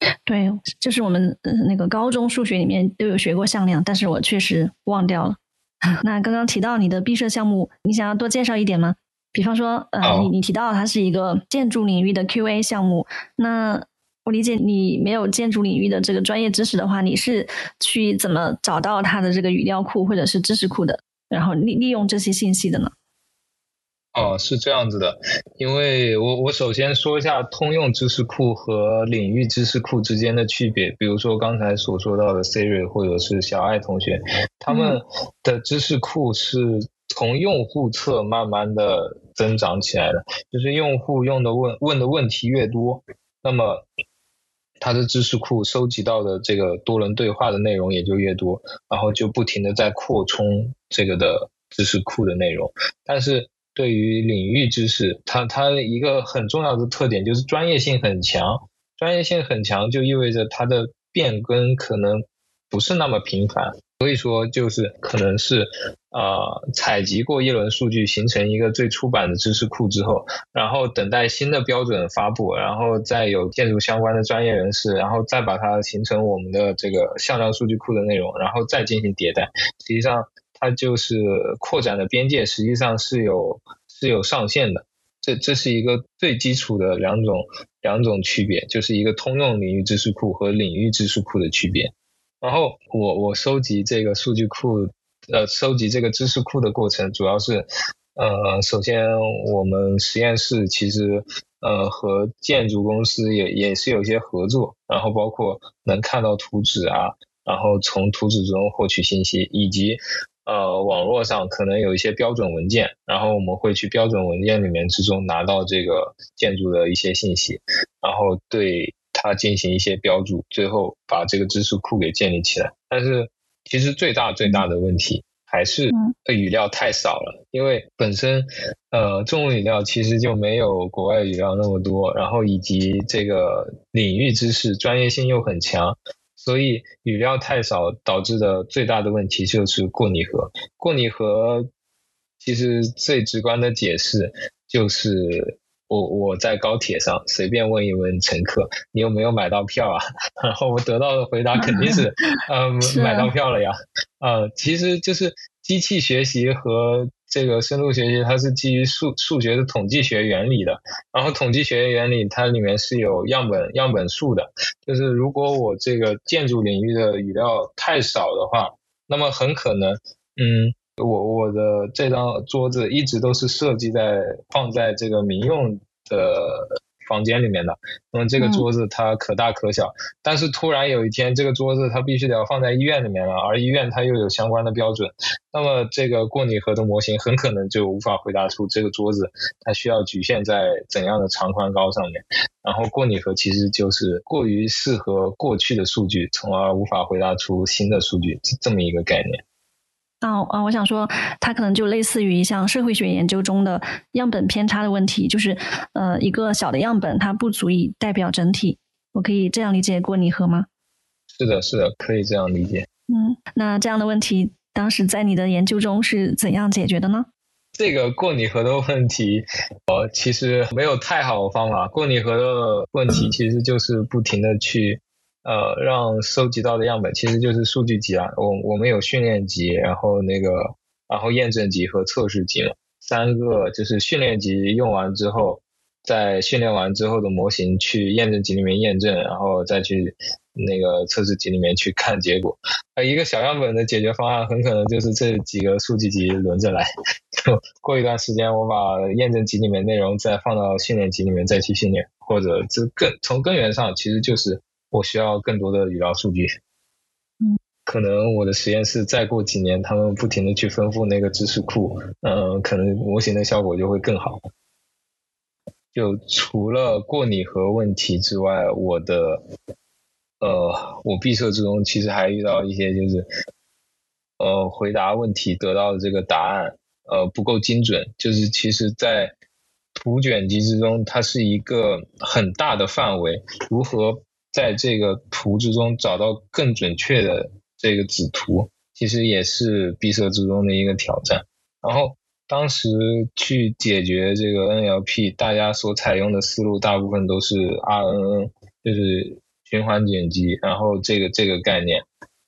对，就是我们那个高中数学里面都有学过向量，但是我确实忘掉了。那刚刚提到你的毕设项目，你想要多介绍一点吗？比方说，呃，你你提到它是一个建筑领域的 QA 项目，那我理解你没有建筑领域的这个专业知识的话，你是去怎么找到它的这个语料库或者是知识库的，然后利利用这些信息的呢？
哦，是这样子的，因为我我首先说一下通用知识库和领域知识库之间的区别。比如说刚才所说到的 Siri 或者是小爱同学，他们的知识库是从用户侧慢慢的增长起来的，就是用户用的问问的问题越多，那么他的知识库收集到的这个多轮对话的内容也就越多，然后就不停的在扩充这个的知识库的内容，但是。对于领域知识，它它一个很重要的特点就是专业性很强。专业性很强就意味着它的变更可能不是那么频繁。所以说，就是可能是呃采集过一轮数据，形成一个最初版的知识库之后，然后等待新的标准发布，然后再有建筑相关的专业人士，然后再把它形成我们的这个向量数据库的内容，然后再进行迭代。实际上。它就是扩展的边界，实际上是有是有上限的。这这是一个最基础的两种两种区别，就是一个通用领域知识库和领域知识库的区别。然后我我收集这个数据库，呃，收集这个知识库的过程，主要是，呃，首先我们实验室其实呃和建筑公司也也是有些合作，然后包括能看到图纸啊，然后从图纸中获取信息，以及。呃，网络上可能有一些标准文件，然后我们会去标准文件里面之中拿到这个建筑的一些信息，然后对它进行一些标注，最后把这个知识库给建立起来。但是其实最大最大的问题还是语料太少了，因为本身呃中文语料其实就没有国外语料那么多，然后以及这个领域知识专业性又很强。所以语料太少导致的最大的问题就是过拟合。过拟合其实最直观的解释就是我我在高铁上随便问一问乘客你有没有买到票啊？然后我得到的回答肯定是 嗯买到票了呀。呃，其实就是机器学习和。这个深度学习它是基于数数学的统计学原理的，然后统计学原理它里面是有样本样本数的，就是如果我这个建筑领域的语料太少的话，那么很可能，嗯，我我的这张桌子一直都是设计在放在这个民用的。房间里面的，那么这个桌子它可大可小，但是突然有一天这个桌子它必须得要放在医院里面了，而医院它又有相关的标准，那么这个过拟合的模型很可能就无法回答出这个桌子它需要局限在怎样的长宽高上面，然后过拟合其实就是过于适合过去的数据，从而无法回答出新的数据这么一个概念。
啊啊！我想说，它可能就类似于像社会学研究中的样本偏差的问题，就是呃，一个小的样本它不足以代表整体。我可以这样理解过拟合吗？
是的，是的，可以这样理解。
嗯，那这样的问题，当时在你的研究中是怎样解决的呢？
这个过拟合的问题，呃，其实没有太好的方法。过拟合的问题其实就是不停的去。呃，让收集到的样本其实就是数据集啊。我我们有训练集，然后那个，然后验证集和测试集嘛，三个就是训练集用完之后，在训练完之后的模型去验证集里面验证，然后再去那个测试集里面去看结果。呃，一个小样本的解决方案很可能就是这几个数据集轮着来，就过一段时间我把验证集里面内容再放到训练集里面再去训练，或者这根从根源上其实就是。我需要更多的语料数据，
嗯，
可能我的实验室再过几年，他们不停的去丰富那个知识库，嗯，可能模型的效果就会更好。就除了过拟合问题之外，我的，呃，我毕设之中其实还遇到一些就是，呃，回答问题得到的这个答案，呃，不够精准，就是其实在。图卷集之中，它是一个很大的范围，如何在这个图之中找到更准确的这个子图，其实也是闭塞之中的一个挑战。然后当时去解决这个 NLP，大家所采用的思路大部分都是 RNN，就是循环剪辑，然后这个这个概念。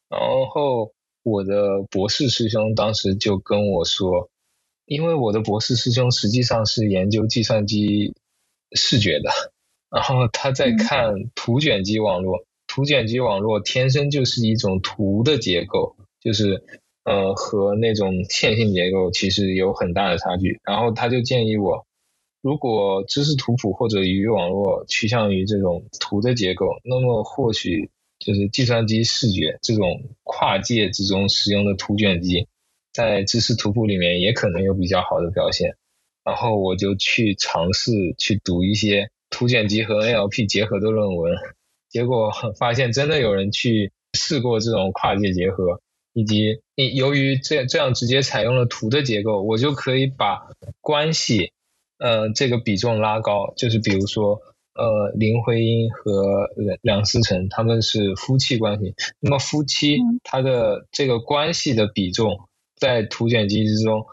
然后我的博士师兄当时就跟我说。因为我的博士师兄实际上是研究计算机视觉的，然后他在看图卷积网络，图卷积网络天生就是一种图的结构，就是呃和那种线性结构其实有很大的差距。然后他就建议我，如果知识图谱或者语义网络趋向于这种图的结构，那么或许就是计算机视觉这种跨界之中使用的图卷积。在知识图谱里面也可能有比较好的表现，然后我就去尝试去读一些图卷积和 NLP 结合的论文，结果发现真的有人去试过这种跨界结合，以及你由于这这样直接采用了图的结构，我就可以把关系，呃，这个比重拉高，就是比如说，呃，林徽因和梁思成他们是夫妻关系，那么夫妻他的这个关系的比重。在图卷积之中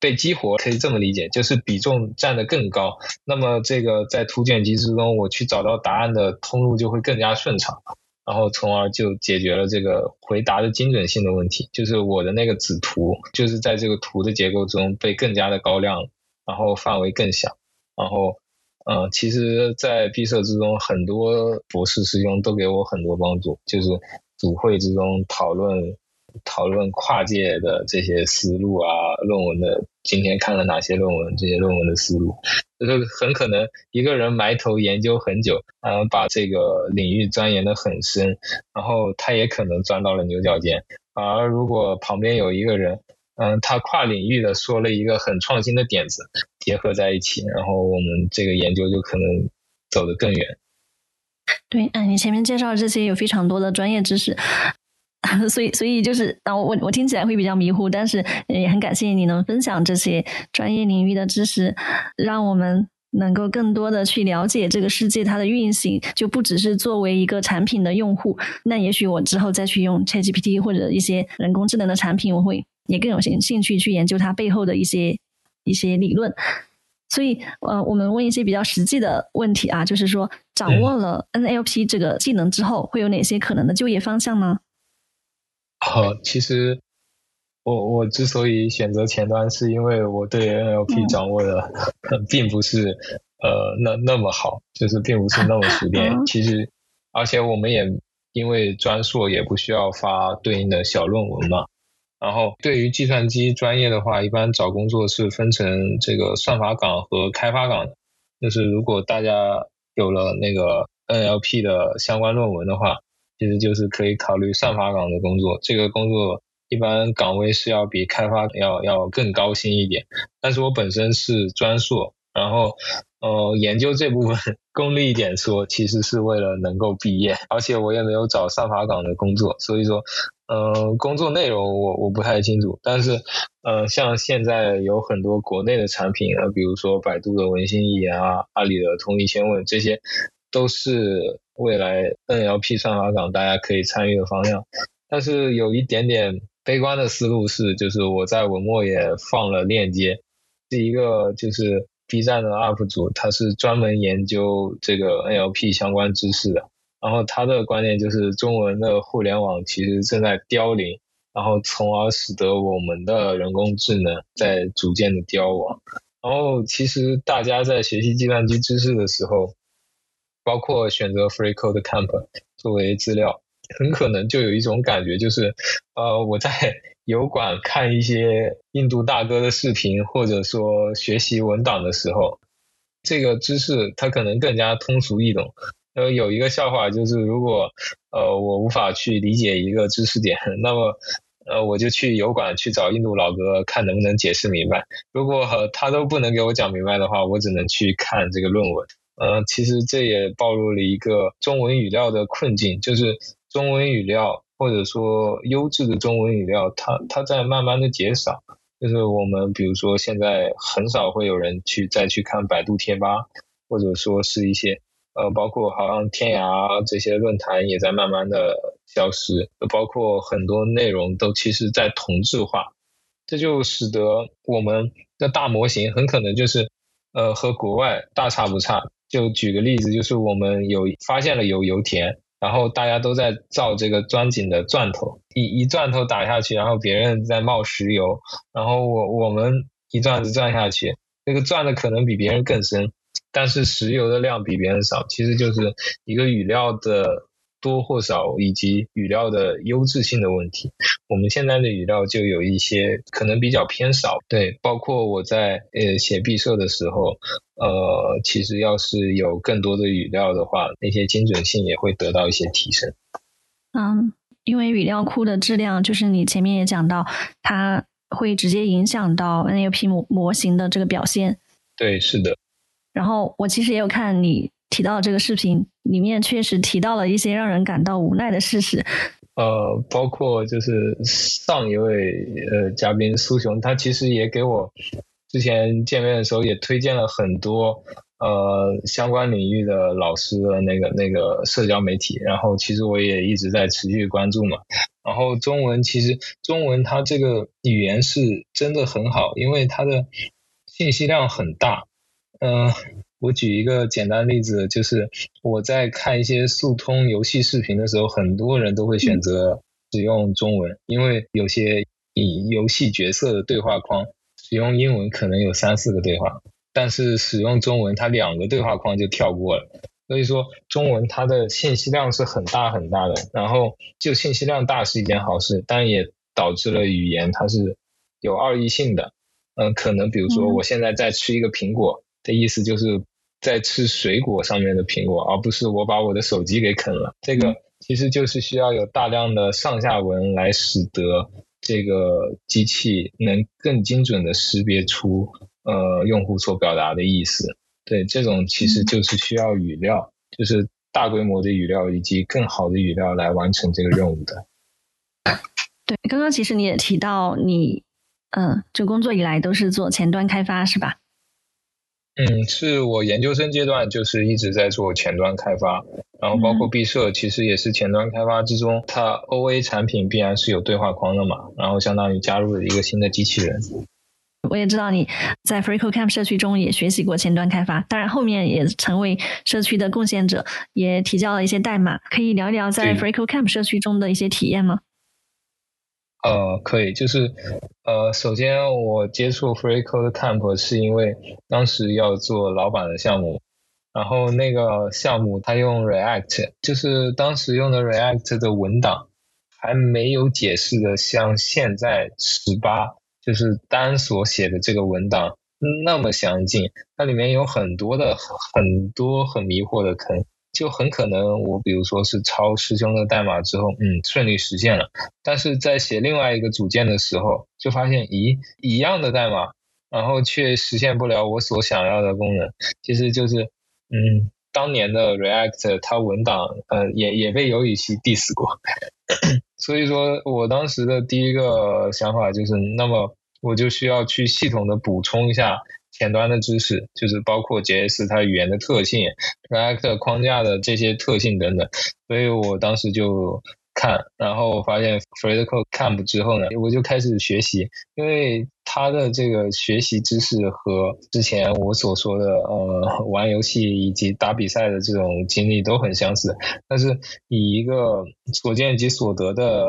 被激活，可以这么理解，就是比重占得更高。那么这个在图卷积之中，我去找到答案的通路就会更加顺畅，然后从而就解决了这个回答的精准性的问题。就是我的那个子图，就是在这个图的结构中被更加的高亮，然后范围更小。然后，嗯，其实，在毕设之中，很多博士师兄都给我很多帮助，就是组会之中讨论。讨论跨界的这些思路啊，论文的今天看了哪些论文？这些论文的思路，就是很可能一个人埋头研究很久，嗯，把这个领域钻研的很深，然后他也可能钻到了牛角尖。而如果旁边有一个人，嗯，他跨领域的说了一个很创新的点子，结合在一起，然后我们这个研究就可能走得更远。
对，嗯，你前面介绍的这些有非常多的专业知识。所以，所以就是，啊，我我听起来会比较迷糊，但是也很感谢你能分享这些专业领域的知识，让我们能够更多的去了解这个世界它的运行，就不只是作为一个产品的用户。那也许我之后再去用 ChatGPT 或者一些人工智能的产品，我会也更有兴兴趣去研究它背后的一些一些理论。所以，呃，我们问一些比较实际的问题啊，就是说，掌握了 NLP 这个技能之后，会有哪些可能的就业方向呢？
好，其实我我之所以选择前端，是因为我对 NLP 掌握的并不是呃那那么好，就是并不是那么熟练。其实，而且我们也因为专硕也不需要发对应的小论文嘛。然后，对于计算机专业的话，一般找工作是分成这个算法岗和开发岗的。就是如果大家有了那个 NLP 的相关论文的话。其实就是可以考虑算法岗的工作，这个工作一般岗位是要比开发要要更高薪一点。但是我本身是专硕，然后呃研究这部分功利一点说，其实是为了能够毕业，而且我也没有找算法岗的工作，所以说呃工作内容我我不太清楚。但是呃像现在有很多国内的产品啊，比如说百度的文心一言啊，阿里的同义千问这些。都是未来 NLP 算法岗大家可以参与的方向，但是有一点点悲观的思路是，就是我在文末也放了链接，是一个就是 B 站的 UP 主，他是专门研究这个 NLP 相关知识的，然后他的观点就是中文的互联网其实正在凋零，然后从而使得我们的人工智能在逐渐的凋亡，然后其实大家在学习计算机知识的时候。包括选择 Free Code Camp 作为资料，很可能就有一种感觉，就是呃，我在 油管看一些印度大哥的视频，或者说学习文档的时候，这个知识它可能更加通俗易懂。呃，有一个笑话就是，如果呃我无法去理解一个知识点，那么呃我就去油管去找印度老哥看能不能解释明白。如果他都不能给我讲明白的话，我只能去看这个论文。呃，其实这也暴露了一个中文语料的困境，就是中文语料或者说优质的中文语料，它它在慢慢的减少。就是我们比如说现在很少会有人去再去看百度贴吧，或者说是一些呃，包括好像天涯这些论坛也在慢慢的消失，包括很多内容都其实在同质化，这就使得我们的大模型很可能就是呃和国外大差不差。就举个例子，就是我们有发现了有油田。然后大家都在造这个钻井的钻头，一一钻头打下去，然后别人在冒石油，然后我我们一钻子钻下去，那个钻的可能比别人更深，但是石油的量比别人少，其实就是一个语料的。多或少以及语料的优质性的问题，我们现在的语料就有一些可能比较偏少。对，包括我在呃写毕设的时候，呃，其实要是有更多的语料的话，那些精准性也会得到一些提升。
嗯，因为语料库的质量，就是你前面也讲到，它会直接影响到 NLP 模模型的这个表现。
对，是的。
然后我其实也有看你。提到这个视频里面，确实提到了一些让人感到无奈的事实。
呃，包括就是上一位呃嘉宾苏雄，他其实也给我之前见面的时候也推荐了很多呃相关领域的老师的那个那个社交媒体，然后其实我也一直在持续关注嘛。然后中文其实中文它这个语言是真的很好，因为它的信息量很大，嗯。我举一个简单例子，就是我在看一些速通游戏视频的时候，很多人都会选择使用中文，因为有些以游戏角色的对话框使用英文可能有三四个对话，但是使用中文，它两个对话框就跳过了。所以说，中文它的信息量是很大很大的，然后就信息量大是一件好事，但也导致了语言它是有二义性的。嗯，可能比如说我现在在吃一个苹果。的意思就是在吃水果上面的苹果，而不是我把我的手机给啃了。这个其实就是需要有大量的上下文来使得这个机器能更精准的识别出呃用户所表达的意思。对，这种其实就是需要语料，就是大规模的语料以及更好的语料来完成这个任务的。
对，刚刚其实你也提到你嗯，就工作以来都是做前端开发是吧？
嗯，是我研究生阶段就是一直在做前端开发，然后包括毕设，其实也是前端开发之中，它 OA 产品必然是有对话框的嘛，然后相当于加入了一个新的机器人。
我也知道你在 FreeCodeCamp 社区中也学习过前端开发，当然后面也成为社区的贡献者，也提交了一些代码，可以聊一聊在 FreeCodeCamp 社区中的一些体验吗？
呃，可以，就是，呃，首先我接触 FreeCodeCamp 是因为当时要做老板的项目，然后那个项目他用 React，就是当时用的 React 的文档还没有解释的像现在十八，就是单所写的这个文档那么详尽，它里面有很多的很多很迷惑的坑。就很可能，我比如说是抄师兄的代码之后，嗯，顺利实现了。但是在写另外一个组件的时候，就发现，咦，一样的代码，然后却实现不了我所想要的功能。其实就是，嗯，当年的 React 它文档，呃，也也被尤雨溪 diss 过。所以说我当时的第一个想法就是，那么我就需要去系统的补充一下。前端的知识就是包括 JS 它语言的特性，React 框架的这些特性等等，所以我当时就看，然后发现 FreeCodeCamp 之后呢，我就开始学习，因为他的这个学习知识和之前我所说的呃玩游戏以及打比赛的这种经历都很相似，但是以一个所见即所得的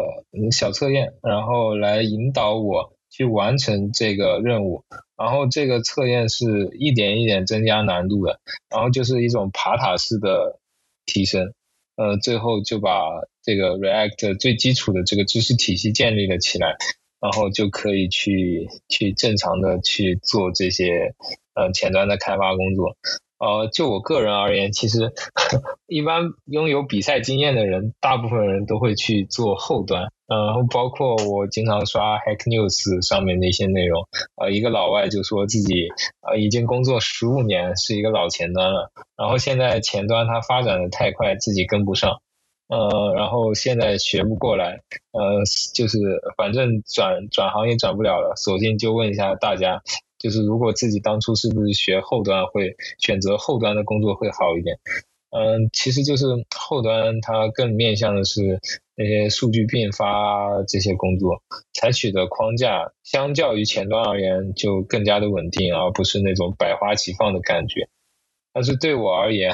小测验，然后来引导我。去完成这个任务，然后这个测验是一点一点增加难度的，然后就是一种爬塔式的提升，呃，最后就把这个 React 最基础的这个知识体系建立了起来，然后就可以去去正常的去做这些呃前端的开发工作。呃，就我个人而言，其实 一般拥有比赛经验的人，大部分人都会去做后端。然后包括我经常刷 Hack News 上面的一些内容，呃，一个老外就说自己呃已经工作十五年，是一个老前端了。然后现在前端它发展的太快，自己跟不上。呃，然后现在学不过来，呃，就是反正转转行也转不了了，索性就问一下大家，就是如果自己当初是不是学后端会选择后端的工作会好一点？嗯，其实就是后端它更面向的是那些数据并发这些工作，采取的框架相较于前端而言就更加的稳定，而不是那种百花齐放的感觉。但是对我而言，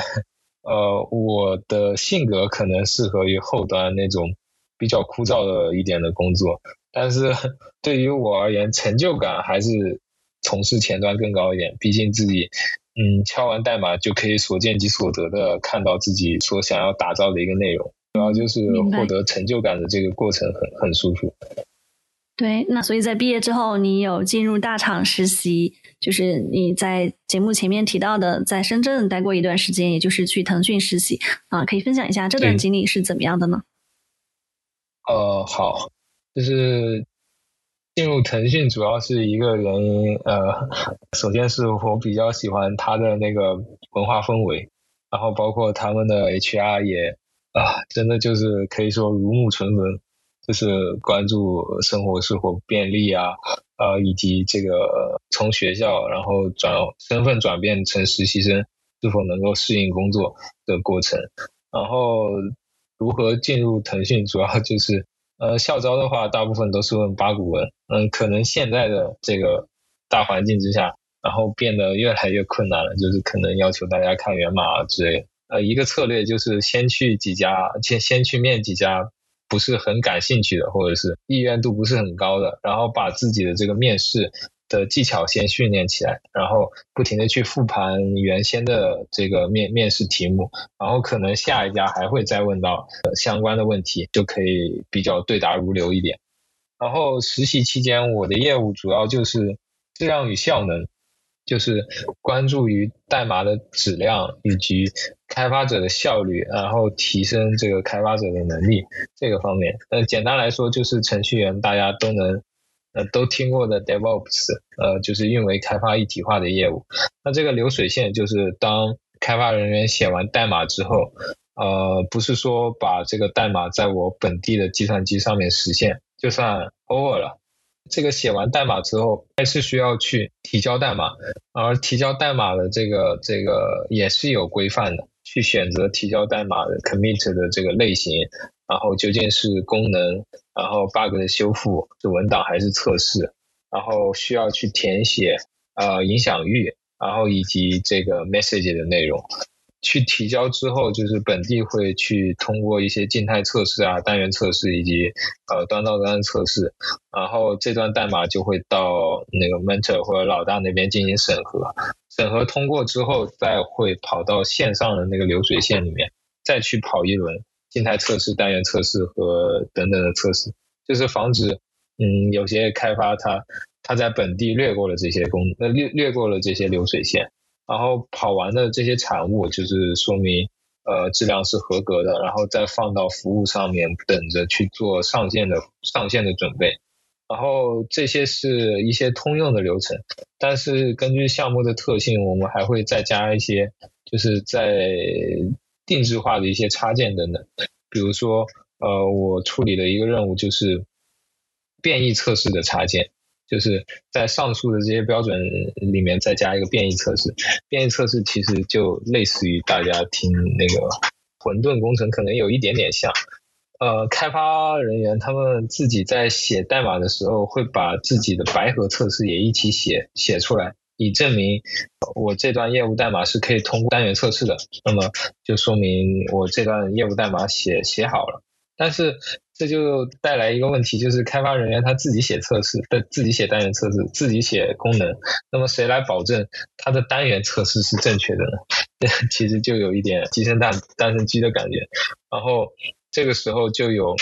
呃，我的性格可能适合于后端那种比较枯燥的一点的工作，但是 对于我而言，成就感还是从事前端更高一点。毕竟自己，嗯，敲完代码就可以所见即所得的看到自己所想要打造的一个内容，主要就是获得成就感的这个过程很很舒服。
对，那所以在毕业之后，你有进入大厂实习，就是你在节目前面提到的，在深圳待过一段时间，也就是去腾讯实习啊，可以分享一下这段经历是怎么样的呢？
呃，好，就是进入腾讯主要是一个原因，呃，首先是我比较喜欢他的那个文化氛围，然后包括他们的 HR 也啊，真的就是可以说如沐春风。就是关注生活是否便利啊，呃，以及这个从学校然后转身份转变成实习生是否能够适应工作的过程，然后如何进入腾讯，主要就是呃校招的话，大部分都是问八股文，嗯，可能现在的这个大环境之下，然后变得越来越困难了，就是可能要求大家看源码之类，呃，一个策略就是先去几家，先先去面几家。不是很感兴趣的，或者是意愿度不是很高的，然后把自己的这个面试的技巧先训练起来，然后不停的去复盘原先的这个面面试题目，然后可能下一家还会再问到相关的问题，就可以比较对答如流一点。然后实习期间，我的业务主要就是质量与效能。就是关注于代码的质量以及开发者的效率，然后提升这个开发者的能力这个方面。呃，简单来说就是程序员大家都能呃都听过的 DevOps，呃，就是运维开发一体化的业务。那这个流水线就是当开发人员写完代码之后，呃，不是说把这个代码在我本地的计算机上面实现就算 over 了。这个写完代码之后，还是需要去提交代码，而提交代码的这个这个也是有规范的，去选择提交代码的 commit 的这个类型，然后究竟是功能，然后 bug 的修复是文档还是测试，然后需要去填写呃影响域，然后以及这个 message 的内容。去提交之后，就是本地会去通过一些静态测试啊、单元测试以及呃端到端测试，然后这段代码就会到那个 mentor 或者老大那边进行审核，审核通过之后，再会跑到线上的那个流水线里面，再去跑一轮静态测试、单元测试和等等的测试，就是防止嗯有些开发他他在本地略过了这些工，那略略过了这些流水线。然后跑完的这些产物，就是说明呃质量是合格的，然后再放到服务上面，等着去做上线的上线的准备。然后这些是一些通用的流程，但是根据项目的特性，我们还会再加一些，就是在定制化的一些插件等等。比如说，呃，我处理的一个任务就是变异测试的插件。就是在上述的这些标准里面再加一个变异测试，变异测试其实就类似于大家听那个混沌工程可能有一点点像，呃，开发人员他们自己在写代码的时候会把自己的白盒测试也一起写写出来，以证明我这段业务代码是可以通过单元测试的，那么就说明我这段业务代码写写好了，但是。这就带来一个问题，就是开发人员他自己写测试，的自己写单元测试，自己写功能，那么谁来保证他的单元测试是正确的呢？其实就有一点鸡生蛋，蛋生鸡的感觉。然后这个时候就有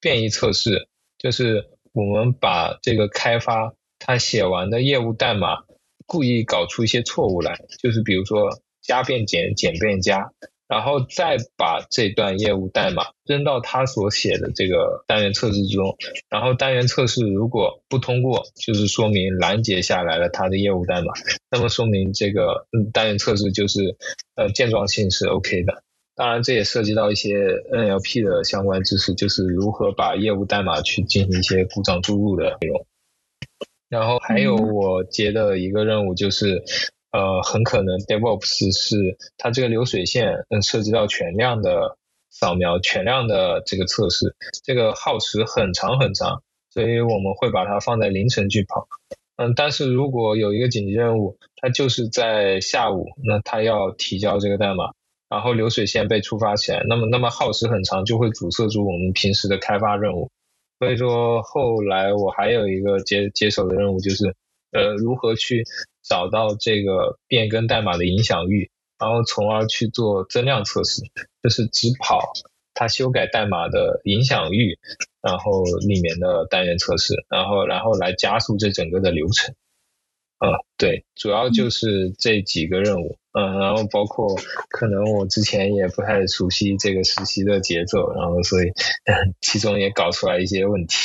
变异测试，就是我们把这个开发他写完的业务代码，故意搞出一些错误来，就是比如说加变减，减变加。然后再把这段业务代码扔到他所写的这个单元测试之中，然后单元测试如果不通过，就是说明拦截下来了他的业务代码，那么说明这个单元测试就是呃健壮性是 OK 的。当然，这也涉及到一些 NLP 的相关知识，就是如何把业务代码去进行一些故障注入的内容。然后还有我接的一个任务就是，呃，很可能 DevOps 是它这个流水线，嗯，涉及到全量的扫描、全量的这个测试，这个耗时很长很长，所以我们会把它放在凌晨去跑。嗯，但是如果有一个紧急任务，它就是在下午，那它要提交这个代码，然后流水线被触发起来，那么那么耗时很长，就会阻塞住我们平时的开发任务。所以说，后来我还有一个接接手的任务，就是呃，如何去找到这个变更代码的影响域，然后从而去做增量测试，就是只跑它修改代码的影响域，然后里面的单元测试，然后然后来加速这整个的流程。啊，对，主要就是这几个任务，嗯，然后包括可能我之前也不太熟悉这个实习的节奏，然后所以 其中也搞出来一些问题。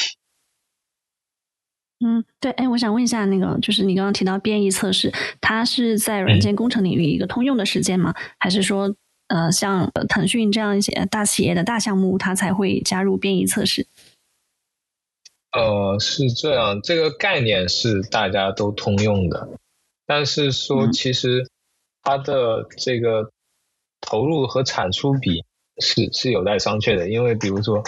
嗯，对，哎，我想问一下，那个就是你刚刚提到变异测试，它是在软件工程领域一个通用的实践吗？还是说，呃，像腾讯这样一些大企业的大项目，它才会加入变异测试？
呃，是这样，这个概念是大家都通用的，但是说其实它的这个投入和产出比是是有待商榷的，因为比如说，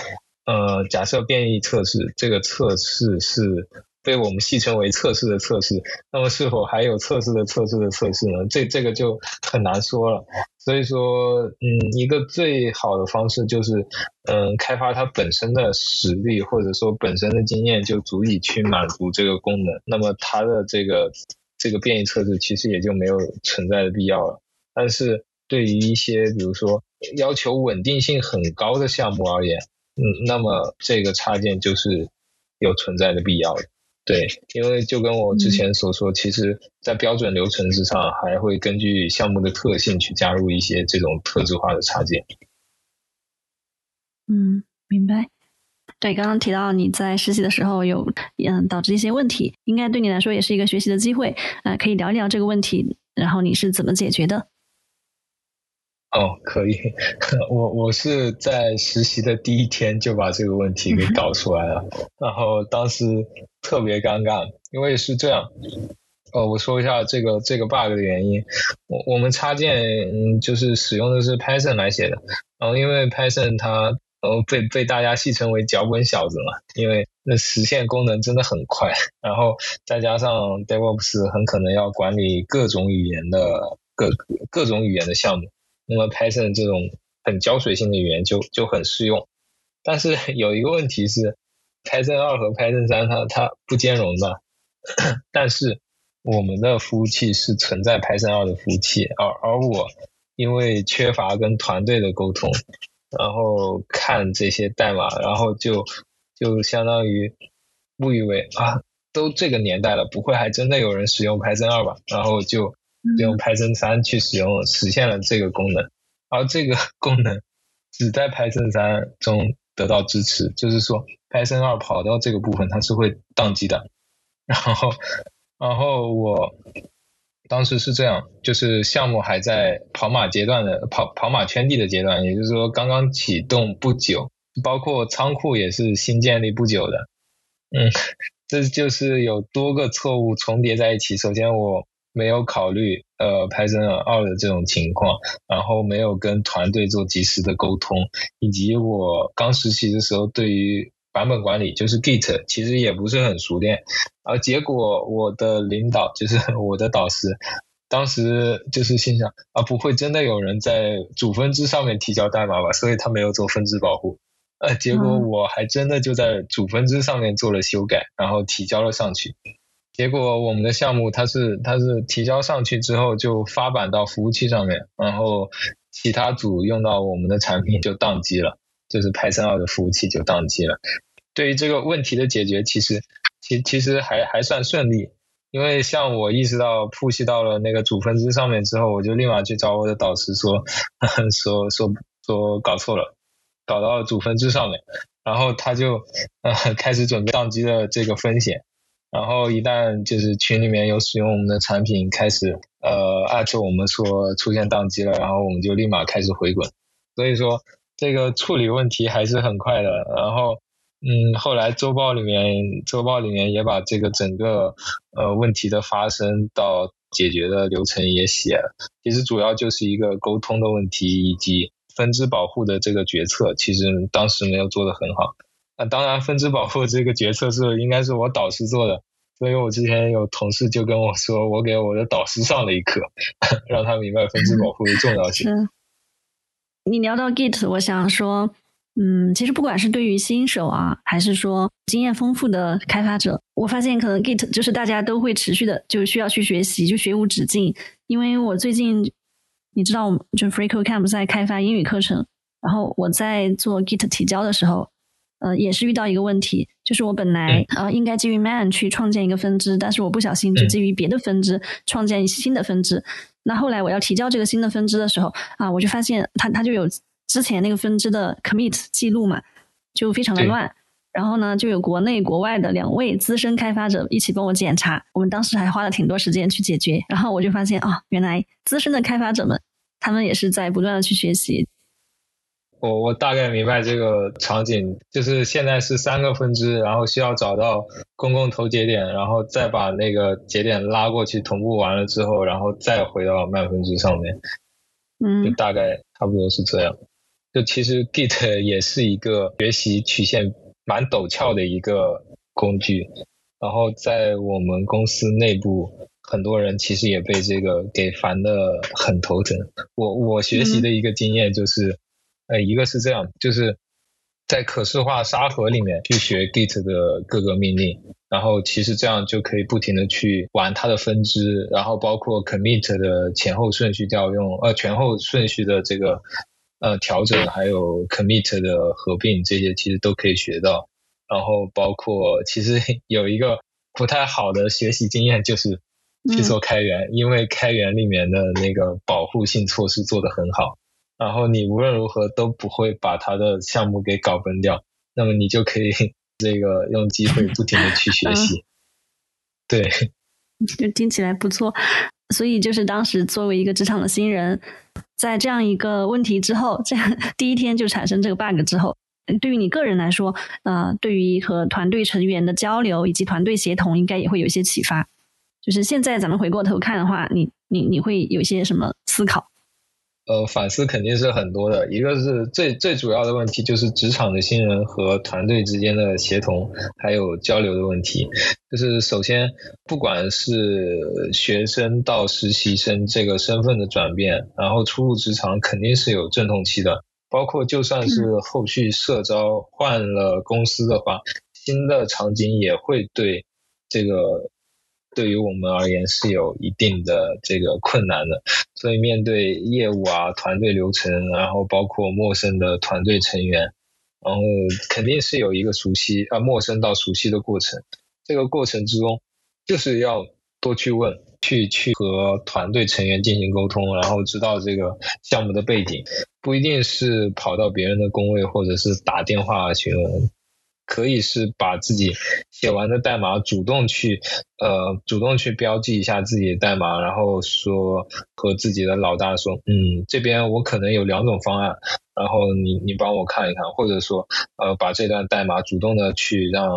呃，假设变异测试这个测试是。被我们戏称为测试的测试，那么是否还有测试的测试的测试呢？这这个就很难说了。所以说，嗯，一个最好的方式就是，嗯，开发它本身的实力或者说本身的经验就足以去满足这个功能，那么它的这个这个变异测试其实也就没有存在的必要了。但是对于一些比如说要求稳定性很高的项目而言，嗯，那么这个插件就是有存在的必要的。对，因为就跟我之前所说，其实，在标准流程之上，还会根据项目的特性去加入一些这种特质化的插件。
嗯，明白。对，刚刚提到你在实习的时候有嗯导致一些问题，应该对你来说也是一个学习的机会。呃，可以聊一聊这个问题，然后你是怎么解决的？
哦，可以。我我是在实习的第一天就把这个问题给搞出来了，然后当时特别尴尬，因为是这样。哦，我说一下这个这个 bug 的原因。我我们插件嗯就是使用的是 Python 来写的，然后因为 Python 它然后被被大家戏称为脚本小子嘛，因为那实现功能真的很快，然后再加上 DevOps 很可能要管理各种语言的各各种语言的项目。那么 Python 这种很胶水性的语言就就很适用，但是有一个问题是，Python 二和 Python 三它它不兼容的，但是我们的服务器是存在 Python 二的服务器，而而我因为缺乏跟团队的沟通，然后看这些代码，然后就就相当于误以为啊，都这个年代了，不会还真的有人使用 Python 二吧？然后就。用 Python 三去使用，实现了这个功能，而这个 功能只在 Python 三中得到支持，就是说 Python 二跑到这个部分它是会宕机的。然后，然后我当时是这样，就是项目还在跑马阶段的跑跑马圈地的阶段，也就是说刚刚启动不久，包括仓库也是新建立不久的。嗯，这就是有多个错误重叠在一起。首先我。没有考虑呃 Python 二的这种情况，然后没有跟团队做及时的沟通，以及我刚实习的时候对于版本管理就是 Git 其实也不是很熟练，而结果我的领导就是 我的导师，当时就是心想啊不会真的有人在主分支上面提交代码吧，所以他没有做分支保护，呃结果我还真的就在主分支上面做了修改，然后提交了上去。结果我们的项目它是它是提交上去之后就发版到服务器上面，然后其他组用到我们的产品就宕机了，就是 Python 二的服务器就宕机了。对于这个问题的解决，其实其其实还还算顺利，因为像我意识到铺袭到了那个主分支上面之后，我就立马去找我的导师说 说说说搞错了，搞到了主分支上面，然后他就呃开始准备宕机的这个风险。然后一旦就是群里面有使用我们的产品，开始呃艾特我们说出现宕机了，然后我们就立马开始回滚。所以说这个处理问题还是很快的。然后，嗯，后来周报里面，周报里面也把这个整个呃问题的发生到解决的流程也写了。其实主要就是一个沟通的问题，以及分支保护的这个决策，其实当时没有做得很好。那当然，分支保护这个决策是应该是我导师做的。所以我之前有同事就跟我说，我给我的导师上了一课，让他明白分支保护的重要性。
是。你聊到 Git，我想说，嗯，其实不管是对于新手啊，还是说经验丰富的开发者，我发现可能 Git 就是大家都会持续的就需要去学习，就学无止境。因为我最近，你知道，就 FreeCodeCamp 在开发英语课程，然后我在做 Git 提交的时候。呃，也是遇到一个问题，就是我本来呃应该基于 man 去创建一个分支，但是我不小心就基于别的分支创建新的分支。那后来我要提交这个新的分支的时候啊，我就发现它它就有之前那个分支的 commit 记录嘛，就非常的乱。然后呢，就有国内国外的两位资深开发者一起帮我检查，我们当时还花了挺多时间去解决。然后我就发现啊，原来资深的开发者们他们也是在不断的去学习。
我我大概明白这个场景，就是现在是三个分支，然后需要找到公共头节点，然后再把那个节点拉过去同步完了之后，然后再回到慢分支上面，
嗯，
就大概差不多是这样。就其实 Git 也是一个学习曲线蛮陡峭的一个工具，然后在我们公司内部，很多人其实也被这个给烦的很头疼。我我学习的一个经验就是。呃，一个是这样，就是在可视化沙盒里面去学 Git 的各个命令，然后其实这样就可以不停的去玩它的分支，然后包括 commit 的前后顺序调用，呃，前后顺序的这个呃调整，还有 commit 的合并，这些其实都可以学到。然后包括其实有一个不太好的学习经验，就是去做开源，因为开源里面的那个保护性措施做得很好。然后你无论如何都不会把他的项目给搞崩掉，那么你就可以 这个用机会不停的去学习。对，
就听起来不错。所以就是当时作为一个职场的新人，在这样一个问题之后，这样 第一天就产生这个 bug 之后，对于你个人来说，呃，对于和团队成员的交流以及团队协同，应该也会有一些启发。就是现在咱们回过头看的话，你你你会有些什么思考？
呃，反思肯定是很多的。一个是最最主要的问题，就是职场的新人和团队之间的协同还有交流的问题。就是首先，不管是学生到实习生这个身份的转变，然后初入职场肯定是有阵痛期的。包括就算是后续社招换了公司的话，新的场景也会对这个。对于我们而言是有一定的这个困难的，所以面对业务啊、团队流程，然后包括陌生的团队成员，然后肯定是有一个熟悉啊陌生到熟悉的过程。这个过程之中，就是要多去问，去去和团队成员进行沟通，然后知道这个项目的背景，不一定是跑到别人的工位或者是打电话询问。可以是把自己写完的代码主动去呃主动去标记一下自己的代码，然后说和自己的老大说，嗯，这边我可能有两种方案，然后你你帮我看一看，或者说呃把这段代码主动的去让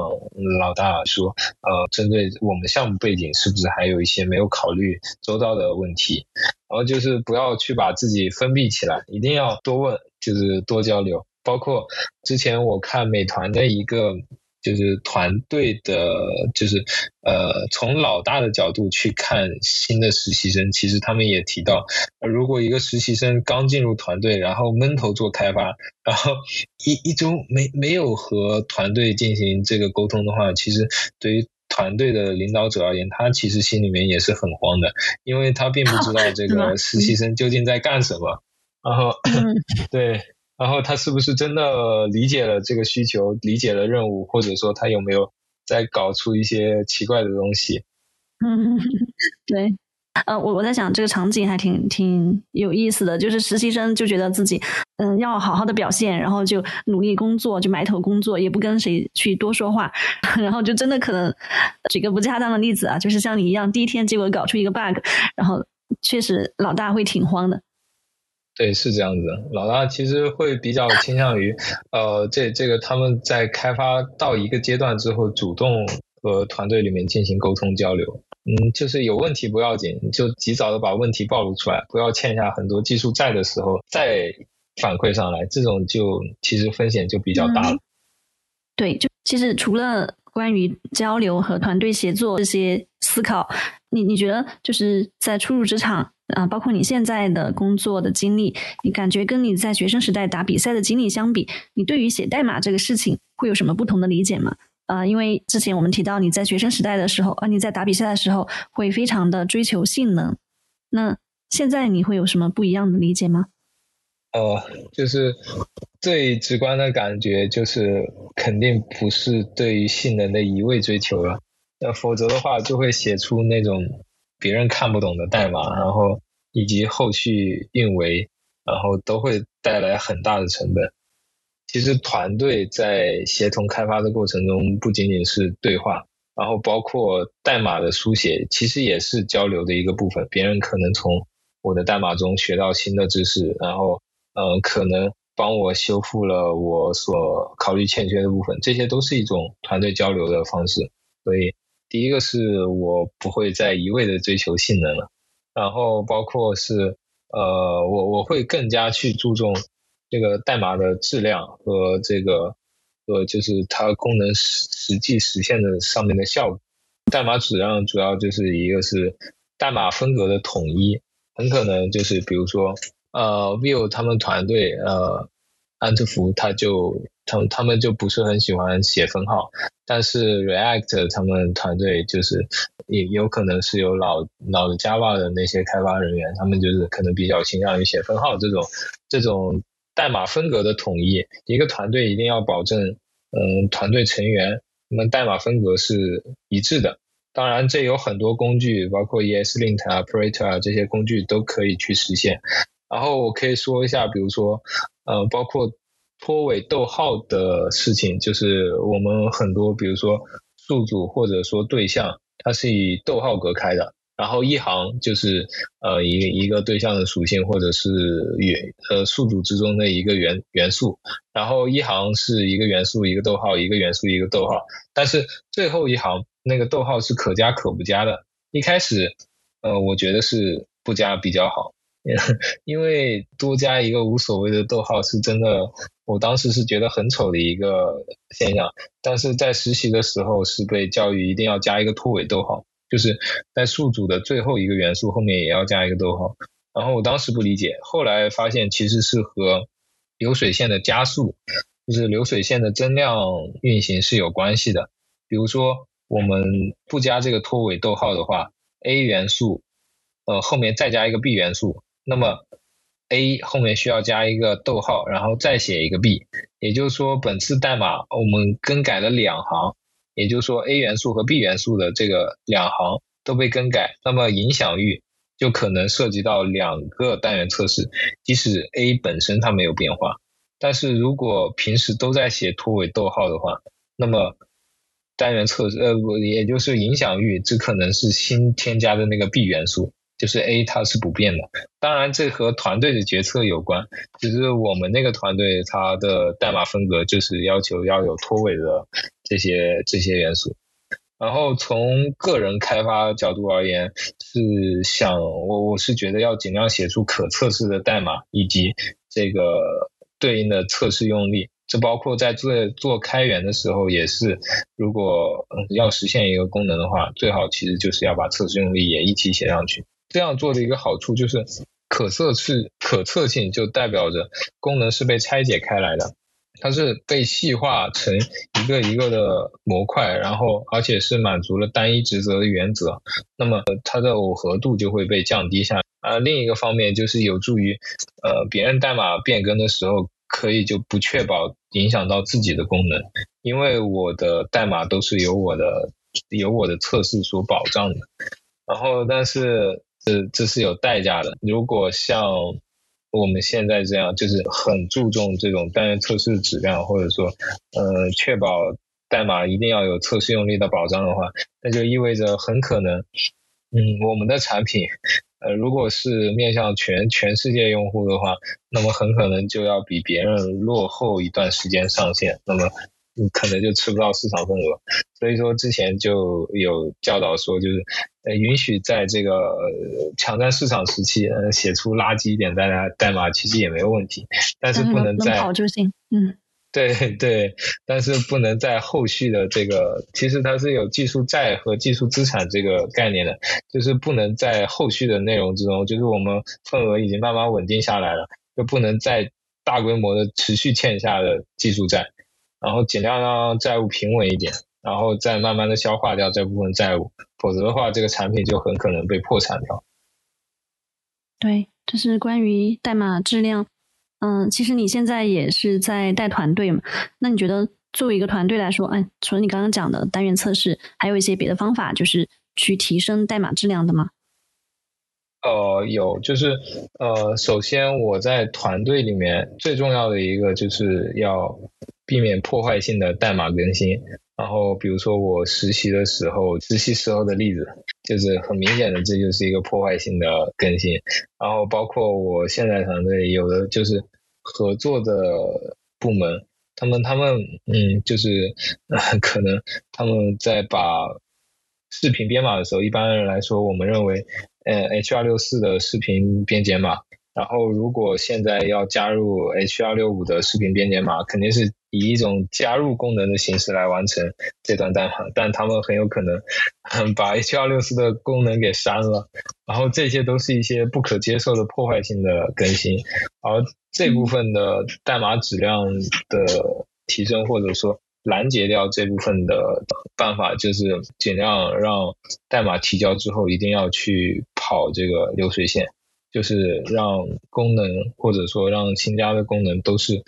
老大说，呃针对我们项目背景是不是还有一些没有考虑周到的问题，然后就是不要去把自己封闭起来，一定要多问，就是多交流。包括之前我看美团的一个就是团队的，就是呃从老大的角度去看新的实习生，其实他们也提到，如果一个实习生刚进入团队，然后闷头做开发，然后一一周没没有和团队进行这个沟通的话，其实对于团队的领导者而言，他其实心里面也是很慌的，因为他并不知道 这个实习生究竟在干什么，然后 对。然后他是不是真的理解了这个需求，理解了任务，或者说他有没有在搞出一些奇怪的东西？
嗯，对，呃，我我在想这个场景还挺挺有意思的，就是实习生就觉得自己嗯要好好的表现，然后就努力工作，就埋头工作，也不跟谁去多说话，然后就真的可能举个不恰当的例子啊，就是像你一样，第一天结果搞出一个 bug，然后确实老大会挺慌的。
对，是这样子。老大其实会比较倾向于，呃，这这个他们在开发到一个阶段之后，主动和团队里面进行沟通交流。嗯，就是有问题不要紧，就及早的把问题暴露出来，不要欠下很多技术债的时候再反馈上来，这种就其实风险就比较大了。
对，就其实除了关于交流和团队协作这些思考，你你觉得就是在初入职场啊，包括你现在的工作的经历，你感觉跟你在学生时代打比赛的经历相比，你对于写代码这个事情会有什么不同的理解吗？啊，因为之前我们提到你在学生时代的时候，啊，你在打比赛的时候会非常的追求性能，那现在你会有什么不一样的理解吗？
呃，就是最直观的感觉就是，肯定不是对于性能的一味追求了，那否则的话就会写出那种别人看不懂的代码，然后以及后续运维，然后都会带来很大的成本。其实团队在协同开发的过程中，不仅仅是对话，然后包括代码的书写，其实也是交流的一个部分。别人可能从我的代码中学到新的知识，然后。嗯，可能帮我修复了我所考虑欠缺的部分，这些都是一种团队交流的方式。所以，第一个是我不会再一味的追求性能了，然后包括是呃，我我会更加去注重这个代码的质量和这个呃，就是它功能实实际实现的上面的效果。代码质量主要就是一个是代码风格的统一，很可能就是比如说。呃，Vue 他们团队，呃，安特福他就他们他们就不是很喜欢写分号，但是 React 他们团队就是也有可能是有老老的 Java 的那些开发人员，他们就是可能比较倾向于写分号这种这种代码风格的统一。一个团队一定要保证，嗯，团队成员他们代码风格是一致的。当然，这有很多工具，包括 ESLint 啊、Parator 啊这些工具都可以去实现。然后我可以说一下，比如说，呃，包括拖尾逗号的事情，就是我们很多，比如说宿主或者说对象，它是以逗号隔开的，然后一行就是呃一一个对象的属性或者是元呃宿主之中的一个元元素，然后一行是一个元素一个逗号，一个元素一个逗号，但是最后一行那个逗号是可加可不加的，一开始呃我觉得是不加比较好。因为多加一个无所谓的逗号是真的，我当时是觉得很丑的一个现象。但是在实习的时候是被教育一定要加一个拖尾逗号，就是在数组的最后一个元素后面也要加一个逗号。然后我当时不理解，后来发现其实是和流水线的加速，就是流水线的增量运行是有关系的。比如说我们不加这个拖尾逗号的话，A 元素呃后面再加一个 B 元素。那么，A 后面需要加一个逗号，然后再写一个 B，也就是说，本次代码我们更改了两行，也就是说，A 元素和 B 元素的这个两行都被更改，那么影响域就可能涉及到两个单元测试，即使 A 本身它没有变化，但是如果平时都在写拖尾逗号的话，那么单元测试呃不，也就是影响域只可能是新添加的那个 B 元素。就是 A 它是不变的，当然这和团队的决策有关。只是我们那个团队它的代码风格就是要求要有拖尾的这些这些元素。然后从个人开发角度而言，是想我我是觉得要尽量写出可测试的代码，以及这个对应的测试用例。这包括在做做开源的时候也是，如果要实现一个功能的话，最好其实就是要把测试用例也一起写上去。这样做的一个好处就是，可测是可测性，就代表着功能是被拆解开来的，它是被细化成一个一个的模块，然后而且是满足了单一职责的原则，那么它的耦合度就会被降低下。啊，另一个方面就是有助于，呃，别人代码变更的时候，可以就不确保影响到自己的功能，因为我的代码都是由我的由我的测试所保障的，然后但是。这这是有代价的。如果像我们现在这样，就是很注重这种单元测试质量，或者说，呃，确保代码一定要有测试用例的保障的话，那就意味着很可能，嗯，我们的产品，呃，如果是面向全全世界用户的话，那么很可能就要比别人落后一段时间上线，那么可能就吃不到市场份额。所以说之前就有教导说，就是呃允许在这个抢占市场时期，呃写出垃圾一点代代码，其实也没有问题，但是不能在
跑就行，嗯。
对对，但是不能在后续的这个，其实它是有技术债和技术资产这个概念的，就是不能在后续的内容之中，就是我们份额已经慢慢稳定下来了，就不能再大规模的持续欠下的技术债，然后尽量让债务平稳一点，然后再慢慢的消化掉这部分债务，否则的话，这个产品就很可能被破产掉。
对，这是关于代码质量。嗯，其实你现在也是在带团队嘛？那你觉得作为一个团队来说，哎，除了你刚刚讲的单元测试，还有一些别的方法，就是去提升代码质量的吗？
呃，有，就是呃，首先我在团队里面最重要的一个就是要避免破坏性的代码更新。然后，比如说我实习的时候，实习时候的例子，就是很明显的，这就是一个破坏性的更新。然后，包括我现在团队有的就是合作的部门，他们他们嗯，就是可能他们在把视频编码的时候，一般来说，我们认为，呃，H 二六四的视频编解码。然后，如果现在要加入 H 二六五的视频编解码，肯定是以一种加入功能的形式来完成这段代码，但他们很有可能 把 H264 的功能给删了。然后这些都是一些不可接受的破坏性的更新，而这部分的代码质量的提升，或者说拦截掉这部分的办法，就是尽量让代码提交之后一定要去跑这个流水线。就是让功能或者说让新加的功能都是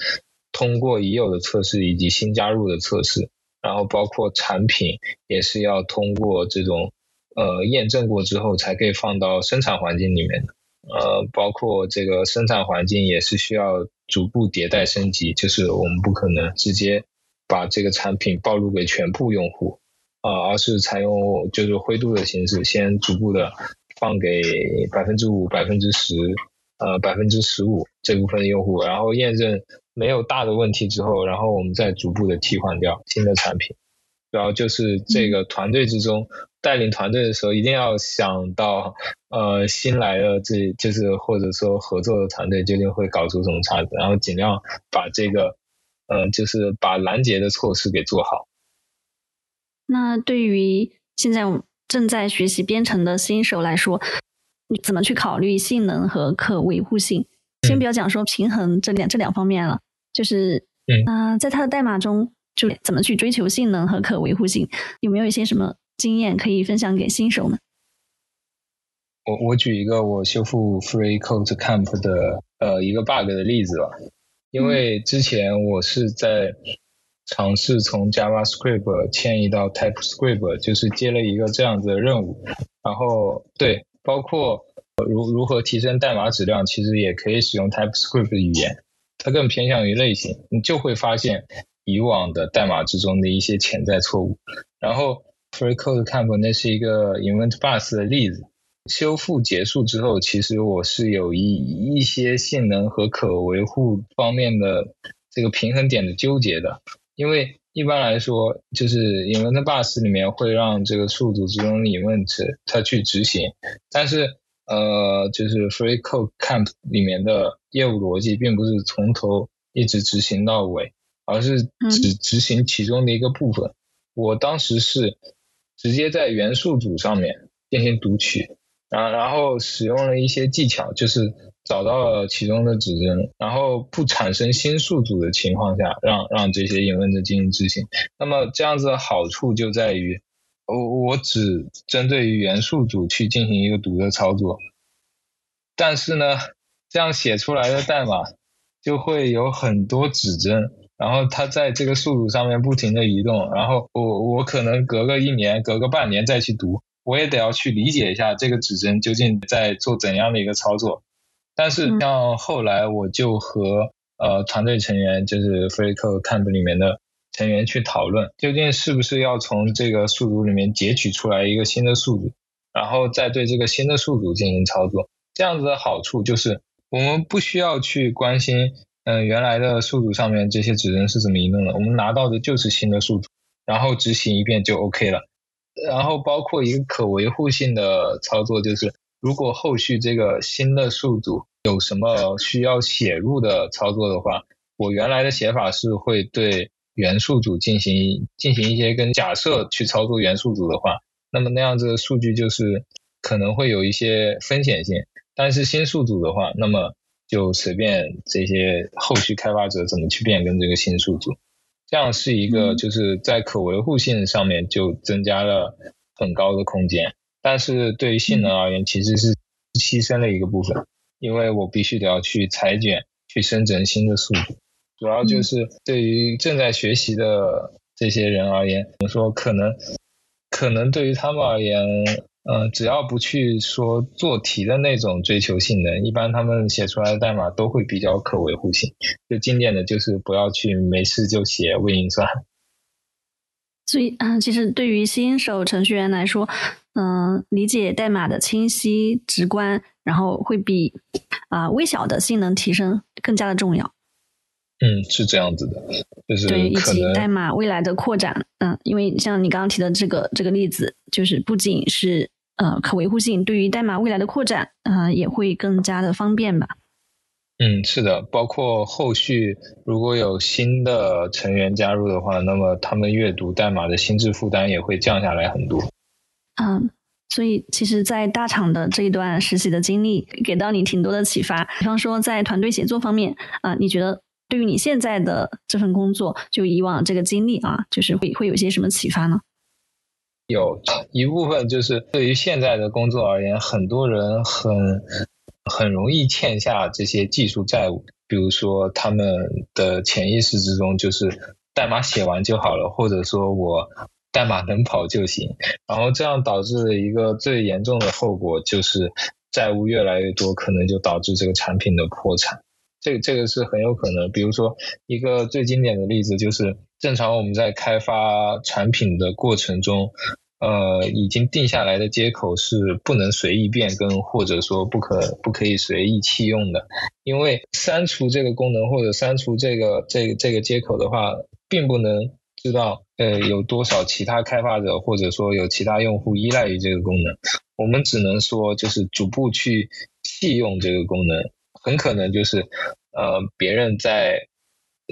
通过已有的测试以及新加入的测试，然后包括产品也是要通过这种呃验证过之后才可以放到生产环境里面的，呃，包括这个生产环境也是需要逐步迭代升级，就是我们不可能直接把这个产品暴露给全部用户啊，而是采用就是灰度的形式，先逐步的。放给百分之五、百分之十、呃百分之十五这部分的用户，然后验证没有大的问题之后，然后我们再逐步的替换掉新的产品。主要就是这个团队之中带领团队的时候，一定要想到呃新来的这就是或者说合作的团队究竟会搞出什么差子，然后尽量把这个呃就是把拦截的措施给做好。
那对于现在。正在学习编程的新手来说，你怎么去考虑性能和可维护性？先不要讲说平衡这两这两方面了，就是嗯，在它的代码中，就怎么去追求性能和可维护性？有没有一些什么经验可以分享给新手呢？
我我举一个我修复 Free Code Camp 的呃一个 bug 的例子吧，因为之前我是在。尝试从 JavaScript 迁移到 TypeScript，就是接了一个这样子的任务。然后，对，包括如如何提升代码质量，其实也可以使用 TypeScript 语言，它更偏向于类型，你就会发现以往的代码之中的一些潜在错误。然后，FreeCodeCamp 那是一个 Event Bus 的例子，修复结束之后，其实我是有一一些性能和可维护方面的这个平衡点的纠结的。因为一般来说，就是 event bus 里面会让这个数组之中的 event 它去执行，但是呃，就是 free code camp 里面的业务逻辑并不是从头一直执行到尾，而是只执行其中的一个部分。我当时是直接在元素组上面进行读取，然然后使用了一些技巧，就是。找到了其中的指针，然后不产生新数组的情况下，让让这些引问的进行执行。那么这样子的好处就在于，我我只针对于元素组去进行一个读的操作，但是呢，这样写出来的代码就会有很多指针，然后它在这个数组上面不停的移动，然后我我可能隔个一年、隔个半年再去读，我也得要去理解一下这个指针究竟在做怎样的一个操作。但是像后来我就和呃团队成员，就是 FreeCode Camp 里面的成员去讨论，究竟是不是要从这个数组里面截取出来一个新的数组，然后再对这个新的宿主进行操作。这样子的好处就是，我们不需要去关心，嗯，原来的宿主上面这些指针是怎么移动的，我们拿到的就是新的宿主，然后执行一遍就 OK 了。然后包括一个可维护性的操作，就是如果后续这个新的宿主有什么需要写入的操作的话，我原来的写法是会对原宿主进行进行一些跟假设去操作元素组的话，那么那样子的数据就是可能会有一些风险性。但是新数组的话，那么就随便这些后续开发者怎么去变更这个新数组，这样是一个就是在可维护性上面就增加了很高的空间。但是对于性能而言，其实是牺牲了一个部分，因为我必须得要去裁剪、去生成新的宿主。主要就是对于正在学习的这些人而言，我说可能可能对于他们而言。嗯，只要不去说做题的那种追求性能，一般他们写出来的代码都会比较可维护性。最经典的就是不要去没事就写微运算。
所以，嗯，其实对于新手程序员来说，嗯，理解代码的清晰直观，然后会比啊微小的性能提升更加的重要。
嗯，是这样子的，就是
对以及代码未来的扩展。嗯，因为像你刚刚提的这个这个例子，就是不仅是。呃，可维护性对于代码未来的扩展，呃，也会更加的方便吧。
嗯，是的，包括后续如果有新的成员加入的话，那么他们阅读代码的心智负担也会降下来很多。
嗯，所以其实，在大厂的这一段实习的经历，给到你挺多的启发。比方说，在团队协作方面，啊，你觉得对于你现在的这份工作，就以往这个经历啊，就是会会有些什么启发呢？
有一部分就是对于现在的工作而言，很多人很很容易欠下这些技术债务。比如说，他们的潜意识之中就是代码写完就好了，或者说我代码能跑就行。然后这样导致一个最严重的后果就是债务越来越多，可能就导致这个产品的破产。这这个是很有可能。比如说，一个最经典的例子就是。正常我们在开发产品的过程中，呃，已经定下来的接口是不能随意变更，或者说不可不可以随意弃用的。因为删除这个功能或者删除这个这个这个接口的话，并不能知道呃有多少其他开发者或者说有其他用户依赖于这个功能。我们只能说就是逐步去弃用这个功能，很可能就是呃别人在。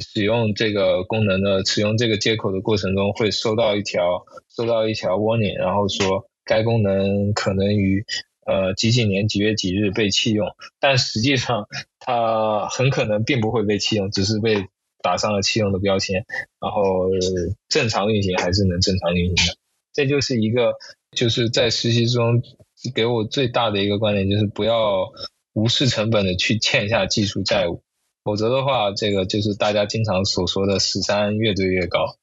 使用这个功能的使用这个接口的过程中，会收到一条收到一条 warning，然后说该功能可能于呃几几年几月几日被弃用，但实际上它很可能并不会被弃用，只是被打上了弃用的标签，然后正常运行还是能正常运行的。这就是一个就是在实习中给我最大的一个观点，就是不要无视成本的去欠下技术债务。否则的话，这个就是大家经常所说的“十三越堆越高”。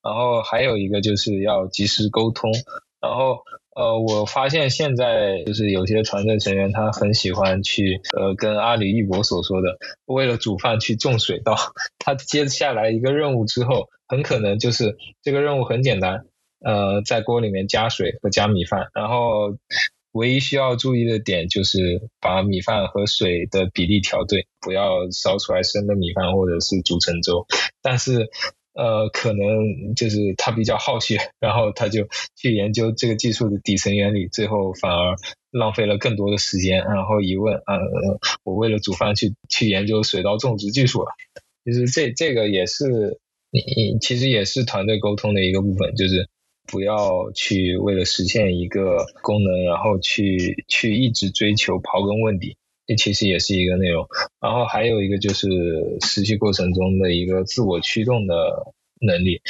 然后还有一个就是要及时沟通。然后呃，我发现现在就是有些团队成员他很喜欢去呃跟阿里一博所说的，为了煮饭去种水稻。他接下来一个任务之后，很可能就是这个任务很简单，呃，在锅里面加水和加米饭，然后。唯一需要注意的点就是把米饭和水的比例调对，不要烧出来生的米饭或者是煮成粥。但是，呃，可能就是他比较好学，然后他就去研究这个技术的底层原理，最后反而浪费了更多的时间。然后一问，啊，我为了煮饭去去研究水稻种植技术了。其实这这个也是你其实也是团队沟通的一个部分，就是。不要去为了实现一个功能，然后去去一直追求刨根问底，这其实也是一个内容。然后还有一个就是实习过程中的一个自我驱动的能力。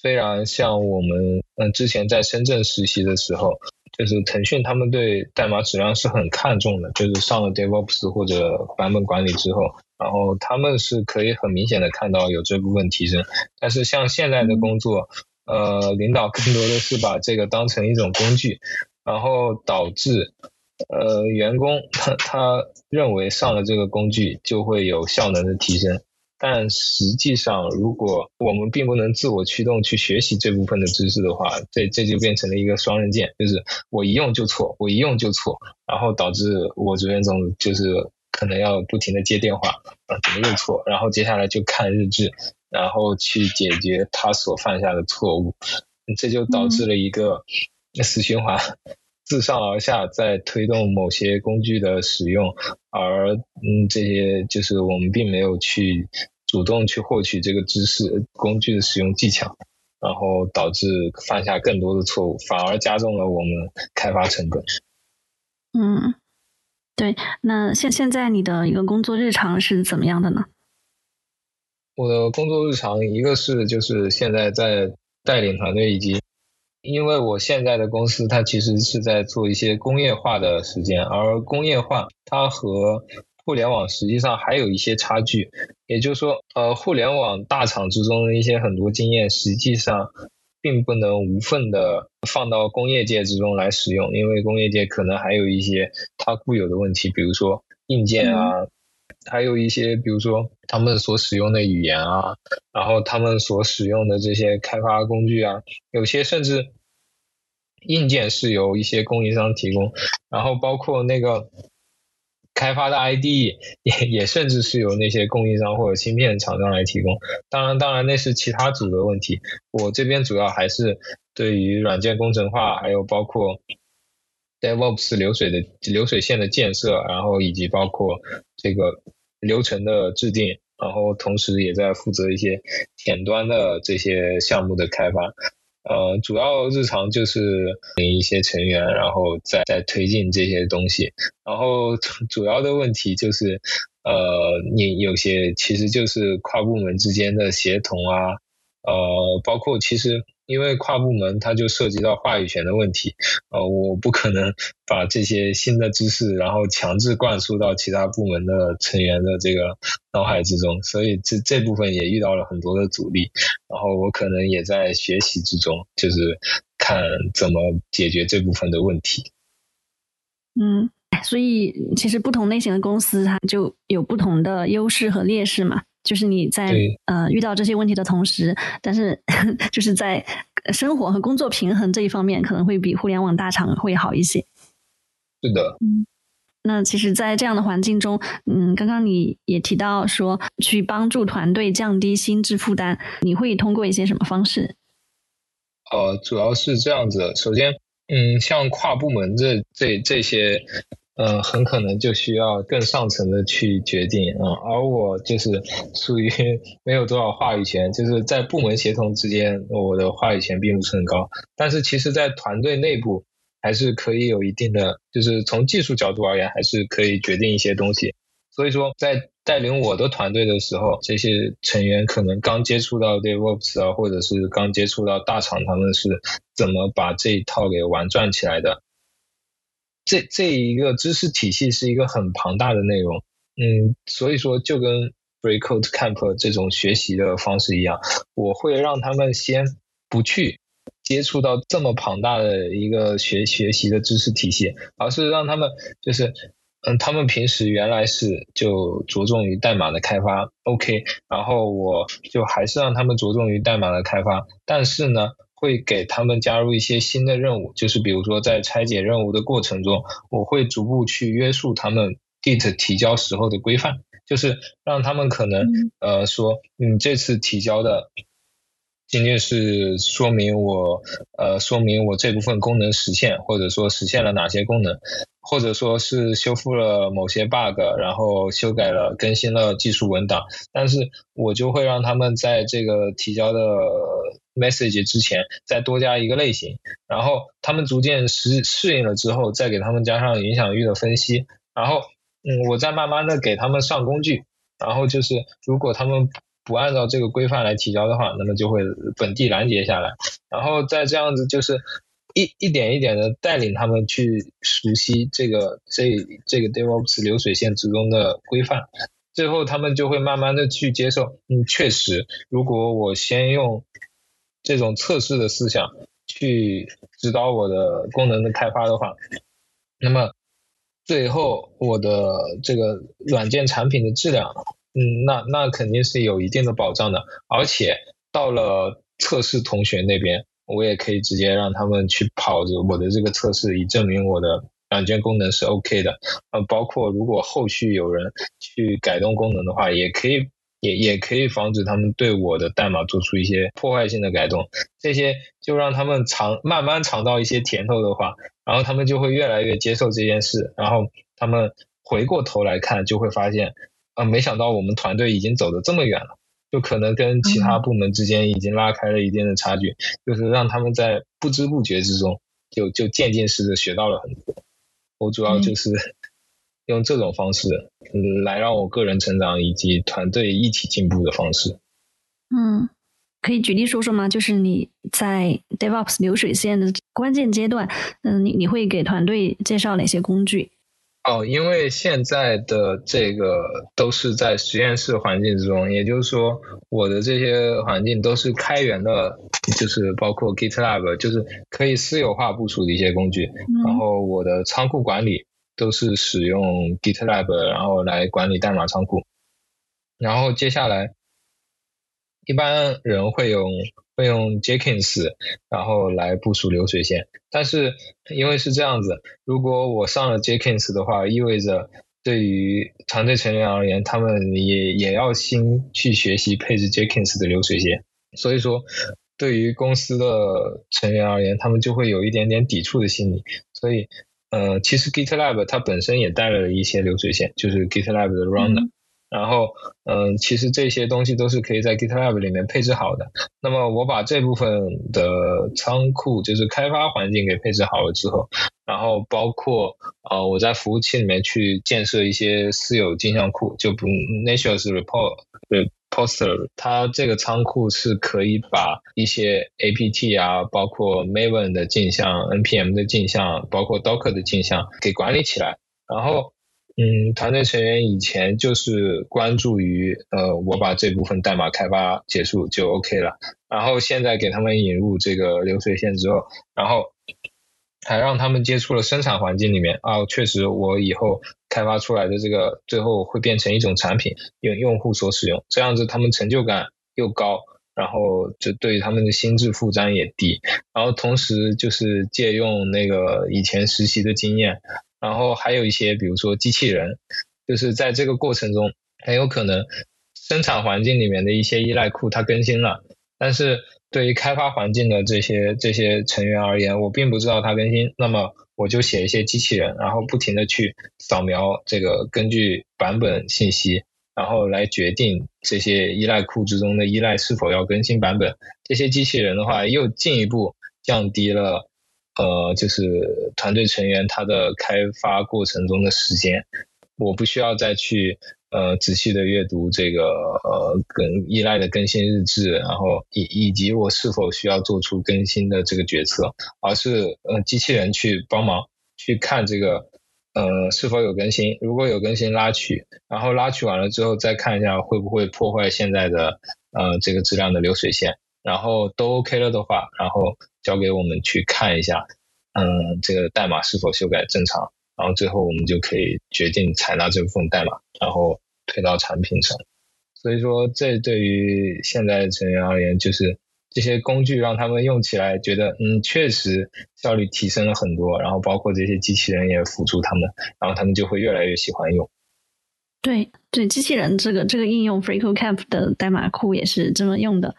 虽然像我们嗯之前在深圳实习的时候，就是腾讯他们对代码质量是很看重的，就是上了 DevOps 或者版本管理之后，然后他们是可以很明显的看到有这部分提升。但是像现在的工作，呃，领导更多的是把这个当成一种工具，然后导致呃员工他他认为上了这个工具就会有效能的提升，但实际上，如果我们并不能自我驱动去学习这部分的知识的话，这这就变成了一个双刃剑，就是我一用就错，我一用就错，然后导致我主任总就是可能要不停的接电话，啊，怎么又错？然后接下来就看日志，然后去解决他所犯下的错误，这就导致了一个死循环。自上而下在推动某些工具的使用，而嗯，这些就是我们并没有去主动去获取这个知识工具的使用技巧，然后导致犯下更多的错误，反而加重了我们开发成本。
嗯，对。那现现在你的一个工作日常是怎么样的呢？
我的工作日常，一个是就是现在在带领团队以及。因为我现在的公司，它其实是在做一些工业化的时间，而工业化它和互联网实际上还有一些差距。也就是说，呃，互联网大厂之中的一些很多经验，实际上并不能无缝的放到工业界之中来使用，因为工业界可能还有一些它固有的问题，比如说硬件啊，还有一些比如说他们所使用的语言啊，然后他们所使用的这些开发工具啊，有些甚至。硬件是由一些供应商提供，然后包括那个开发的 ID 也也甚至是由那些供应商或者芯片厂商来提供。当然，当然那是其他组的问题。我这边主要还是对于软件工程化，还有包括 DevOps 流水的流水线的建设，然后以及包括这个流程的制定，然后同时也在负责一些前端的这些项目的开发。呃，主要日常就是领一些成员，然后再再推进这些东西。然后主要的问题就是，呃，你有些其实就是跨部门之间的协同啊，呃，包括其实。因为跨部门，它就涉及到话语权的问题，呃，我不可能把这些新的知识，然后强制灌输到其他部门的成员的这个脑海之中，所以这这部分也遇到了很多的阻力，然后我可能也在学习之中，就是看怎么解决这部分的问题。
嗯，所以其实不同类型的公司，它就有不同的优势和劣势嘛。就是你在呃遇到这些问题的同时，但是 就是在生活和工作平衡这一方面，可能会比互联网大厂会好一些。
是的，
嗯，那其实，在这样的环境中，嗯，刚刚你也提到说，去帮助团队降低心智负担，你会通过一些什么方式？
呃，主要是这样子，首先，嗯，像跨部门这这这些。嗯，很可能就需要更上层的去决定啊，而我就是属于 没有多少话语权，就是在部门协同之间，我的话语权并不是很高。但是其实，在团队内部还是可以有一定的，就是从技术角度而言，还是可以决定一些东西。所以说，在带领我的团队的时候，这些成员可能刚接触到 DevOps 啊，或者是刚接触到大厂，他们是怎么把这一套给玩转起来的？这这一个知识体系是一个很庞大的内容，嗯，所以说就跟 Breakout Camp 这种学习的方式一样，我会让他们先不去接触到这么庞大的一个学学习的知识体系，而是让他们就是，嗯，他们平时原来是就着重于代码的开发，OK，然后我就还是让他们着重于代码的开发，但是呢。会给他们加入一些新的任务，就是比如说在拆解任务的过程中，我会逐步去约束他们 Git 提交时候的规范，就是让他们可能呃说，你这次提交的仅仅是说明我呃说明我这部分功能实现，或者说实现了哪些功能。或者说是修复了某些 bug，然后修改了、更新了技术文档，但是我就会让他们在这个提交的 message 之前再多加一个类型，然后他们逐渐适适应了之后，再给他们加上影响域的分析，然后嗯，我再慢慢的给他们上工具，然后就是如果他们不按照这个规范来提交的话，那么就会本地拦截下来，然后再这样子就是。一一点一点的带领他们去熟悉这个这这个 DevOps 流水线之中的规范，最后他们就会慢慢的去接受。嗯，确实，如果我先用这种测试的思想去指导我的功能的开发的话，那么最后我的这个软件产品的质量嗯，那那肯定是有一定的保障的。而且到了测试同学那边，我也可以直接让他们去跑着我的这个测试，以证明我的软件功能是 OK 的。呃，包括如果后续有人去改动功能的话，也可以。也也可以防止他们对我的代码做出一些破坏性的改动，这些就让他们尝慢慢尝到一些甜头的话，然后他们就会越来越接受这件事，然后他们回过头来看就会发现，啊，没想到我们团队已经走得这么远了，就可能跟其他部门之间已经拉开了一定的差距，就是让他们在不知不觉之中就就渐进式的学到了很多。我主要就是。用这种方式来让我个人成长以及团队一起进步的方式。
嗯，可以举例说说吗？就是你在 DevOps 流水线的关键阶段，嗯，你你会给团队介绍哪些工具？
哦，因为现在的这个都是在实验室环境之中，也就是说，我的这些环境都是开源的，就是包括 GitLab，就是可以私有化部署的一些工具。然后我的仓库管理。都是使用 GitLab，然后来管理代码仓库。然后接下来，一般人会用会用 Jenkins，然后来部署流水线。但是因为是这样子，如果我上了 Jenkins 的话，意味着对于团队成员而言，他们也也要新去学习配置 Jenkins 的流水线。所以说，对于公司的成员而言，他们就会有一点点抵触的心理。所以。呃，其实 GitLab 它本身也带了一些流水线，就是 GitLab 的 Runner。然后，嗯，其实这些东西都是可以在 GitLab 里面配置好的。那么我把这部分的仓库，就是开发环境给配置好了之后，然后包括呃我在服务器里面去建设一些私有镜像库，就不 Nature Report。Poster，它这个仓库是可以把一些 APT 啊，包括 Maven 的镜像、NPM 的镜像，包括 Docker 的镜像给管理起来。然后，嗯，团队成员以前就是关注于，呃，我把这部分代码开发结束就 OK 了。然后现在给他们引入这个流水线之后，然后。还让他们接触了生产环境里面啊，确实，我以后开发出来的这个最后会变成一种产品，用用户所使用，这样子他们成就感又高，然后就对于他们的心智负担也低，然后同时就是借用那个以前实习的经验，然后还有一些比如说机器人，就是在这个过程中很有可能生产环境里面的一些依赖库它更新了，但是。对于开发环境的这些这些成员而言，我并不知道它更新，那么我就写一些机器人，然后不停的去扫描这个根据版本信息，然后来决定这些依赖库之中的依赖是否要更新版本。这些机器人的话，又进一步降低了呃，就是团队成员他的开发过程中的时间，我不需要再去。呃，仔细的阅读这个呃更依赖的更新日志，然后以以及我是否需要做出更新的这个决策，而是呃机器人去帮忙去看这个呃是否有更新，如果有更新拉取，然后拉取完了之后再看一下会不会破坏现在的呃这个质量的流水线，然后都 OK 了的话，然后交给我们去看一下，嗯这个代码是否修改正常。然后最后我们就可以决定采纳这部分代码，然后推到产品上。所以说，这对于现在的成员而言，就是这些工具让他们用起来觉得，嗯，确实效率提升了很多。然后包括这些机器人也辅助他们，然后他们就会越来越喜欢用。
对对，机器人这个这个应用 FreeCodeCamp 的代码库也是这么用的。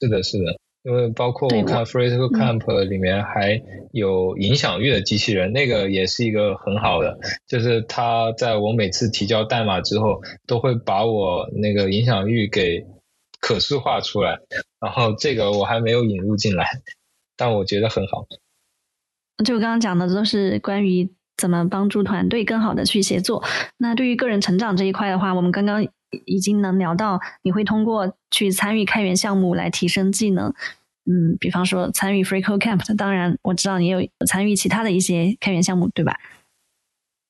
是的，是的。因为包括我看 FreeCodeCamp 里面还有影响域的机器人，那个也是一个很好的，就是它在我每次提交代码之后，都会把我那个影响域给可视化出来。然后这个我还没有引入进来，但我觉得很好。
就刚刚讲的都是关于怎么帮助团队更好的去协作。那对于个人成长这一块的话，我们刚刚。已经能聊到，你会通过去参与开源项目来提升技能，嗯，比方说参与 FreeCodeCamp，当然我知道你有参与其他的一些开源项目，对吧？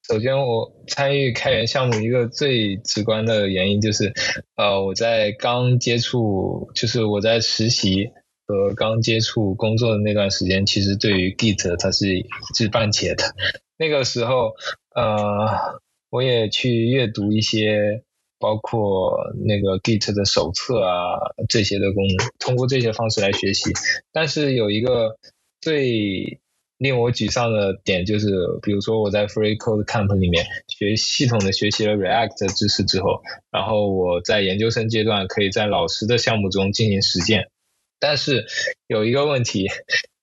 首先，我参与开源项目一个最直观的原因就是，呃，我在刚接触，就是我在实习和刚接触工作的那段时间，其实对于 Git 它是一知半解的。那个时候，呃，我也去阅读一些。包括那个 Git 的手册啊这些的功能，通过这些方式来学习。但是有一个最令我沮丧的点就是，比如说我在 Free Code Camp 里面学系统的学习了 React 知识之后，然后我在研究生阶段可以在老师的项目中进行实践，但是有一个问题，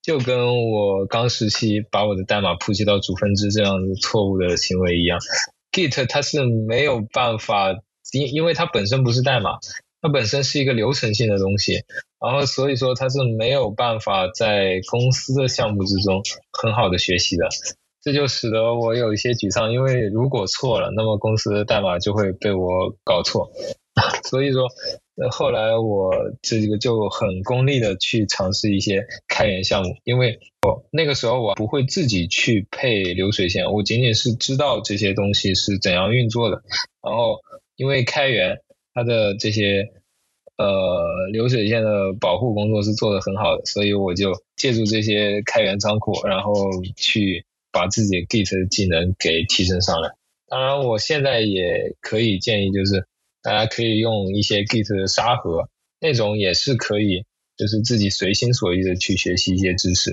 就跟我刚实习把我的代码普及到主分支这样子错误的行为一样，Git 它是没有办法，因因为它本身不是代码。它本身是一个流程性的东西，然后所以说它是没有办法在公司的项目之中很好的学习的，这就使得我有一些沮丧，因为如果错了，那么公司的代码就会被我搞错，所以说后来我这个就很功利的去尝试一些开源项目，因为我那个时候我不会自己去配流水线，我仅仅是知道这些东西是怎样运作的，然后因为开源。它的这些呃流水线的保护工作是做的很好的，所以我就借助这些开源仓库，然后去把自己 Git 的技能给提升上来。当然，我现在也可以建议，就是大家可以用一些 Git 的沙盒，那种也是可以，就是自己随心所欲的去学习一些知识，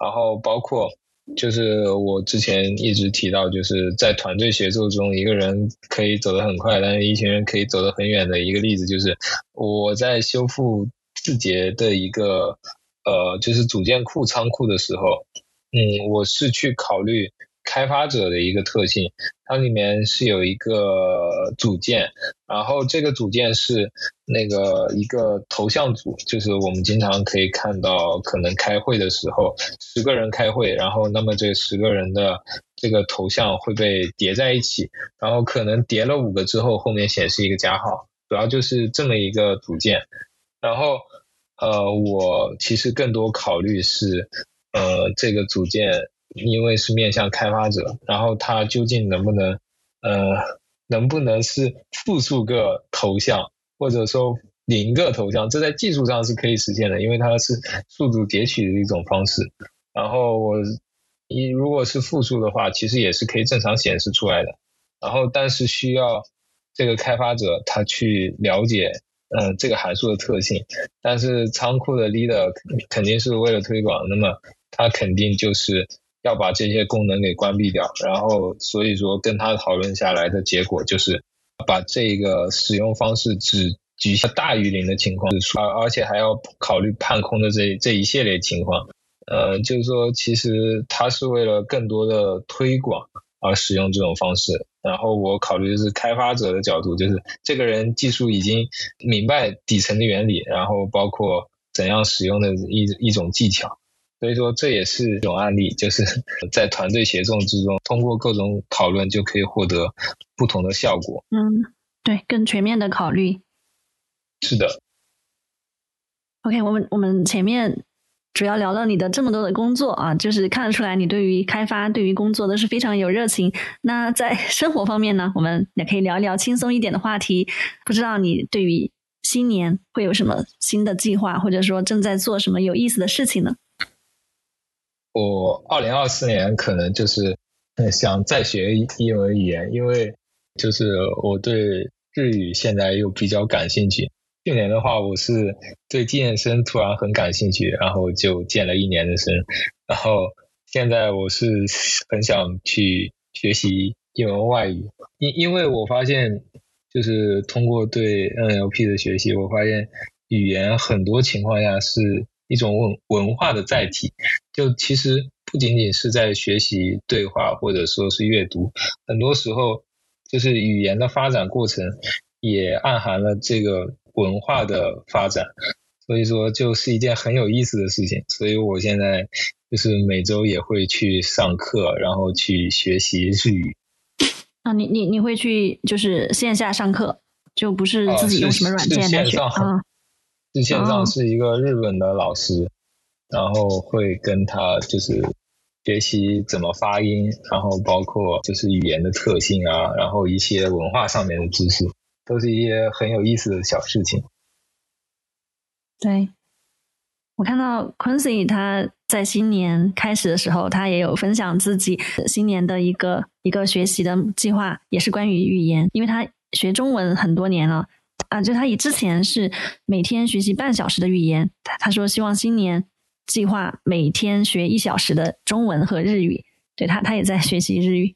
然后包括。就是我之前一直提到，就是在团队协作中，一个人可以走得很快，但是一群人可以走得很远的一个例子，就是我在修复字节的一个呃，就是组件库仓库的时候，嗯，我是去考虑。开发者的一个特性，它里面是有一个组件，然后这个组件是那个一个头像组，就是我们经常可以看到，可能开会的时候十个人开会，然后那么这十个人的这个头像会被叠在一起，然后可能叠了五个之后，后面显示一个加号，主要就是这么一个组件。然后呃，我其实更多考虑是呃这个组件。因为是面向开发者，然后它究竟能不能，呃，能不能是复数个头像，或者说零个头像，这在技术上是可以实现的，因为它是数组截取的一种方式。然后我一如果是复数的话，其实也是可以正常显示出来的。然后但是需要这个开发者他去了解，嗯，这个函数的特性。但是仓库的 leader 肯定是为了推广，那么他肯定就是。要把这些功能给关闭掉，然后所以说跟他讨论下来的结果就是把这个使用方式只局限大于零的情况，而而且还要考虑判空的这这一系列情况。呃，就是说其实他是为了更多的推广而使用这种方式。然后我考虑的是开发者的角度，就是这个人技术已经明白底层的原理，然后包括怎样使用的一一种技巧。所以说这也是一种案例，就是 在团队协作之中，通过各种讨论就可以获得不同的效果。
嗯，对，更全面的考虑。
是的。
OK，我们我们前面主要聊了你的这么多的工作啊，就是看得出来你对于开发、对于工作都是非常有热情。那在 生活方面呢，我们也可以聊一聊轻松一点的话题。不知道你对于新年会有什么新的计划，或者说正在做什么有意思的事情呢？
我二零二四年可能就是想再学一门语言，因为就是我对日语现在又比较感兴趣。去年的话，我是对健身突然很感兴趣，然后就健了一年的身。然后现在我是 很想去学习一门外语，因因为我发现就是通过对 NLP 的学习，我发现语言很多情况下是。一种文文化的载体，就其实不仅仅是在学习对话或者说是阅读，很多时候就是语言的发展过程也暗含了这个文化的发展，所以说就是一件很有意思的事情。所以我现在就是每周也会去上课，然后去学习日语。
啊，你你你会去就是线下上课，就不是自己用什么软件来学啊？
是线上是一个日本的老师，然后会跟他就是学习怎么发音，然后包括就是语言的特性啊，然后一些文化上面的知识，都是一些很有意思的小事情。
对，我看到 Quincy 他在新年开始的时候，他也有分享自己新年的一个一个学习的计划，也是关于语言，因为他。学中文很多年了啊，就他以之前是每天学习半小时的语言，他他说希望新年计划每天学一小时的中文和日语。对他，他也在学习日语。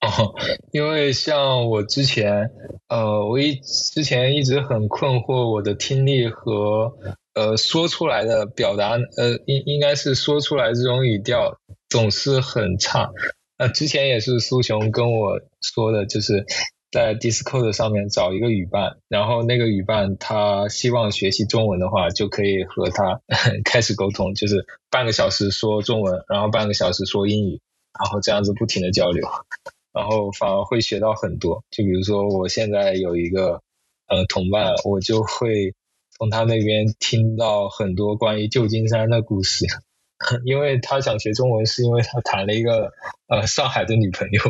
哦，因为像我之前，呃，我一之前一直很困惑，我的听力和呃说出来的表达，呃，应应该是说出来这种语调总是很差。呃，之前也是苏雄跟我说的，就是在 Discord 上面找一个语伴，然后那个语伴他希望学习中文的话，就可以和他 开始沟通，就是半个小时说中文，然后半个小时说英语，然后这样子不停的交流。然后反而会学到很多，就比如说我现在有一个呃同伴，我就会从他那边听到很多关于旧金山的故事，因为他想学中文，是因为他谈了一个呃上海的女朋友。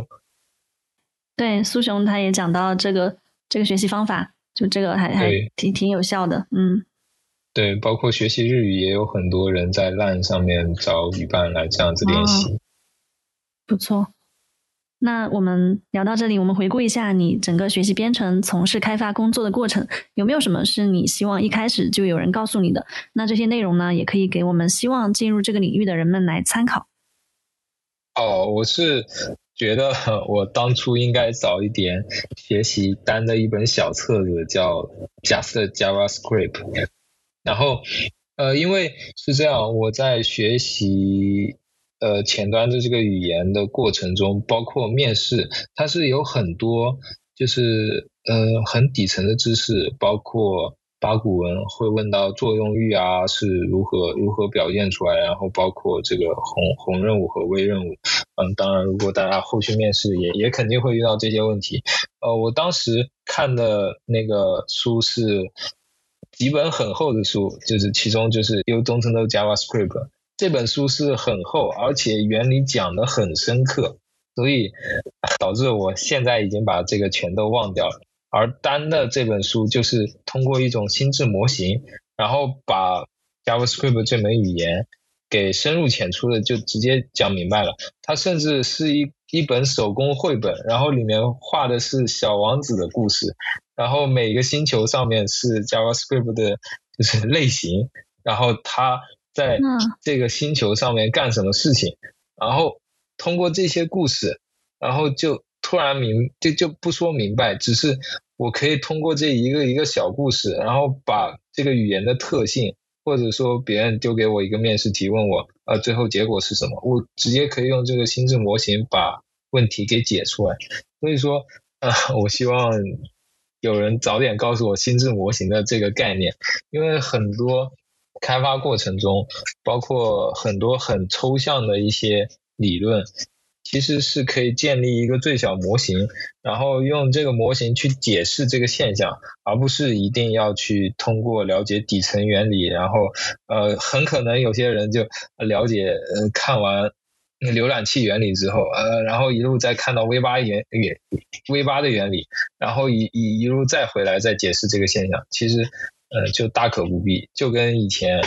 对，苏雄他也讲到这个这个学习方法，就这个还还挺挺有效的，嗯。
对，包括学习日语，也有很多人在 LINE 上面找语伴来这样子练习。
不错。那我们聊到这里，我们回顾一下你整个学习编程、从事开发工作的过程，有没有什么是你希望一开始就有人告诉你的？那这些内容呢，也可以给我们希望进入这个领域的人们来参考。
哦，我是觉得 我当初应该早一点学习单的一本小册子，叫《Just JavaScript》。然后，呃，因为是这样，我在学习。呃，前端的这个语言的过程中，包括面试，它是有很多就是呃很底层的知识，包括八股文会问到作用域啊是如何如何表现出来，然后包括这个红红任务和微任务。嗯，当然，如果大家后续面试也也肯定会遇到这些问题。呃，我当时看的那个书是几本很厚的书，就是其中就是 You Don't Know JavaScript。这本书是很厚，而且原理讲的很深刻，所以导致我现在已经把这个全都忘掉了。而单的这本书就是通过一种心智模型，然后把 JavaScript 这门语言给深入浅出的就直接讲明白了。它甚至是一一本手工绘本，然后里面画的是小王子的故事，然后每个星球上面是 JavaScript 的就是类型，然后它。在这个星球上面干什么事情，然后通过这些故事，然后就突然明就就不说明白，只是我可以通过这一个一个小故事，然后把这个语言的特性，或者说别人丢给我一个面试题问我，呃，最后结果是什么，我直接可以用这个心智模型把问题给解出来。所以说，呃，我希望有人早点告诉我心智模型的这个概念，因为很多。开发过程中，包括很多很抽象的一些理论，其实是可以建立一个最小模型，然后用这个模型去解释这个现象，而不是一定要去通过了解底层原理，然后呃，很可能有些人就了解呃看完浏览器原理之后，呃，然后一路再看到 V 八原原 V 八的原理，然后一一一路再回来再解释这个现象，其实。呃，就大可不必，就跟以前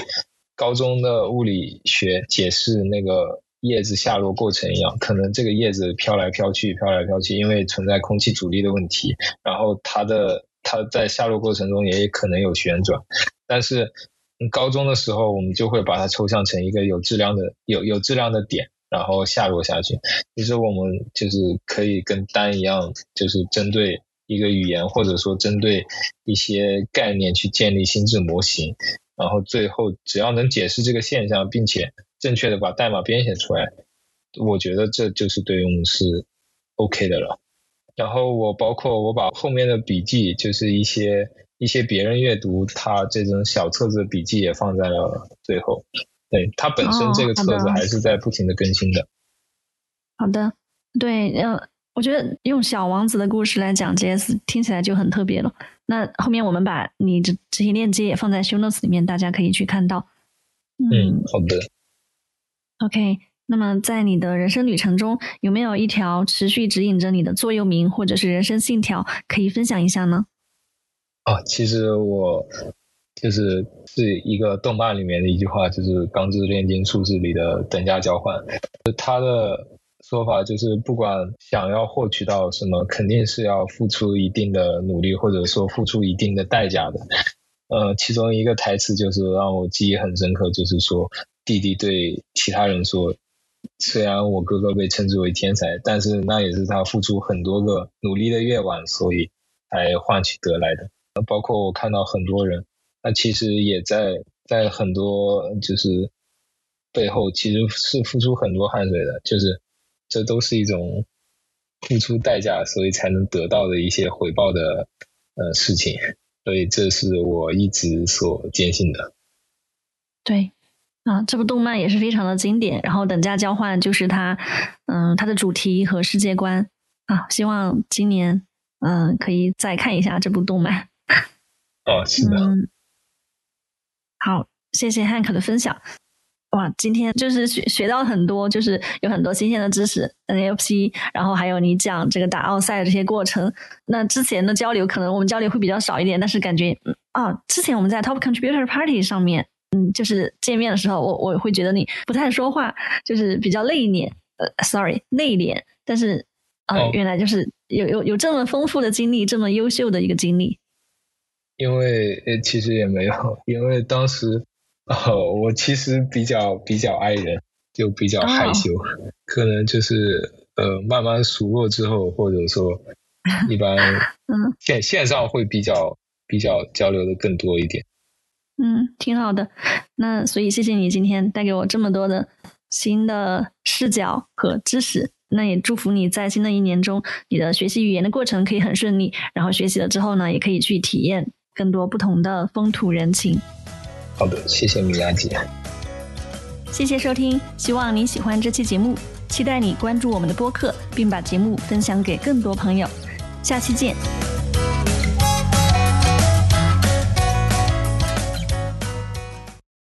高中的物理学解释那个叶子下落过程一样，可能这个叶子飘来飘去，飘来飘去，因为存在空气阻力的问题，然后它的它在下落过程中也可能有旋转，但是高中的时候我们就会把它抽象成一个有质量的有有质量的点，然后下落下去。其实我们就是可以跟单一样，就是针对。一个语言，或者说针对一些概念去建立心智模型，然后最后只要能解释这个现象，并且正确的把代码编写出来，我觉得这就是对我们是 OK 的了。然后我包括我把后面的笔记，就是一些一些别人阅读他这种小册子的笔记也放在了最后。对，它本身这个册子还是在不停的更新的。
好的，对，嗯。我觉得用小王子的故事来讲 JS 听起来就很特别了。那后面我们把你这这些链接也放在 Show Notes 里面，大家可以去看到。
嗯，好的。
OK，那么在你的人生旅程中，有没有一条持续指引着你的座右铭或者是人生信条，可以分享一下呢？
啊，其实我就是是一个动漫里面的一句话，就是《钢之炼金术士》里的等价交换，它的。说法就是不管想要获取到什么，肯定是要付出一定的努力，或者说付出一定的代价的。呃，其中一个台词就是让我记忆很深刻，就是说弟弟对其他人说：“虽然我哥哥被称之为天才，但是那也是他付出很多个努力的夜晚，所以才换取得来的。”包括我看到很多人，那其实也在在很多就是背后其实是付出很多汗水的，就是这都是一种付出代价，所以才能得到的一些回报的呃事情。所以这是我一直所坚信的。
对，啊，这部动漫也是非常的经典。然后等价交换就是它，嗯，它的主题和世界观啊，希望今年嗯可以再看一下这部动漫。
哦，是的。
好，谢谢汉克的分享。哇，今天就是学学到很多，就是有很多新鲜的知识，NLP，然后还有你讲这个打奥赛的这些过程。那之前的交流可能我们交流会比较少一点，但是感觉啊，之前我们在 Top Contributor Party 上面，嗯，就是见面的时候，我我会觉得你不太说话，就是比较内敛，呃，sorry，内敛。但是啊，原来就是有有有这么丰富的经历，这么优秀的一个经历。
因为其实也没有，因为当时。哦，我其实比较比较爱人，就比较害羞，可能就是呃慢慢熟络之后，或者说一般 嗯线线上会比较比较交流的更多一点。
嗯，挺好的。那所以谢谢你今天带给我这么多的新的视角和知识。那也祝福你在新的一年中，你的学习语言的过程可以很顺利。然后学习了之后呢，也可以去体验更多不同的风土人情。
好的，谢谢米娅姐。
谢谢收听，希望你喜欢这期节目，期待你关注我们的播客，并把节目分享给更多朋友。下期见。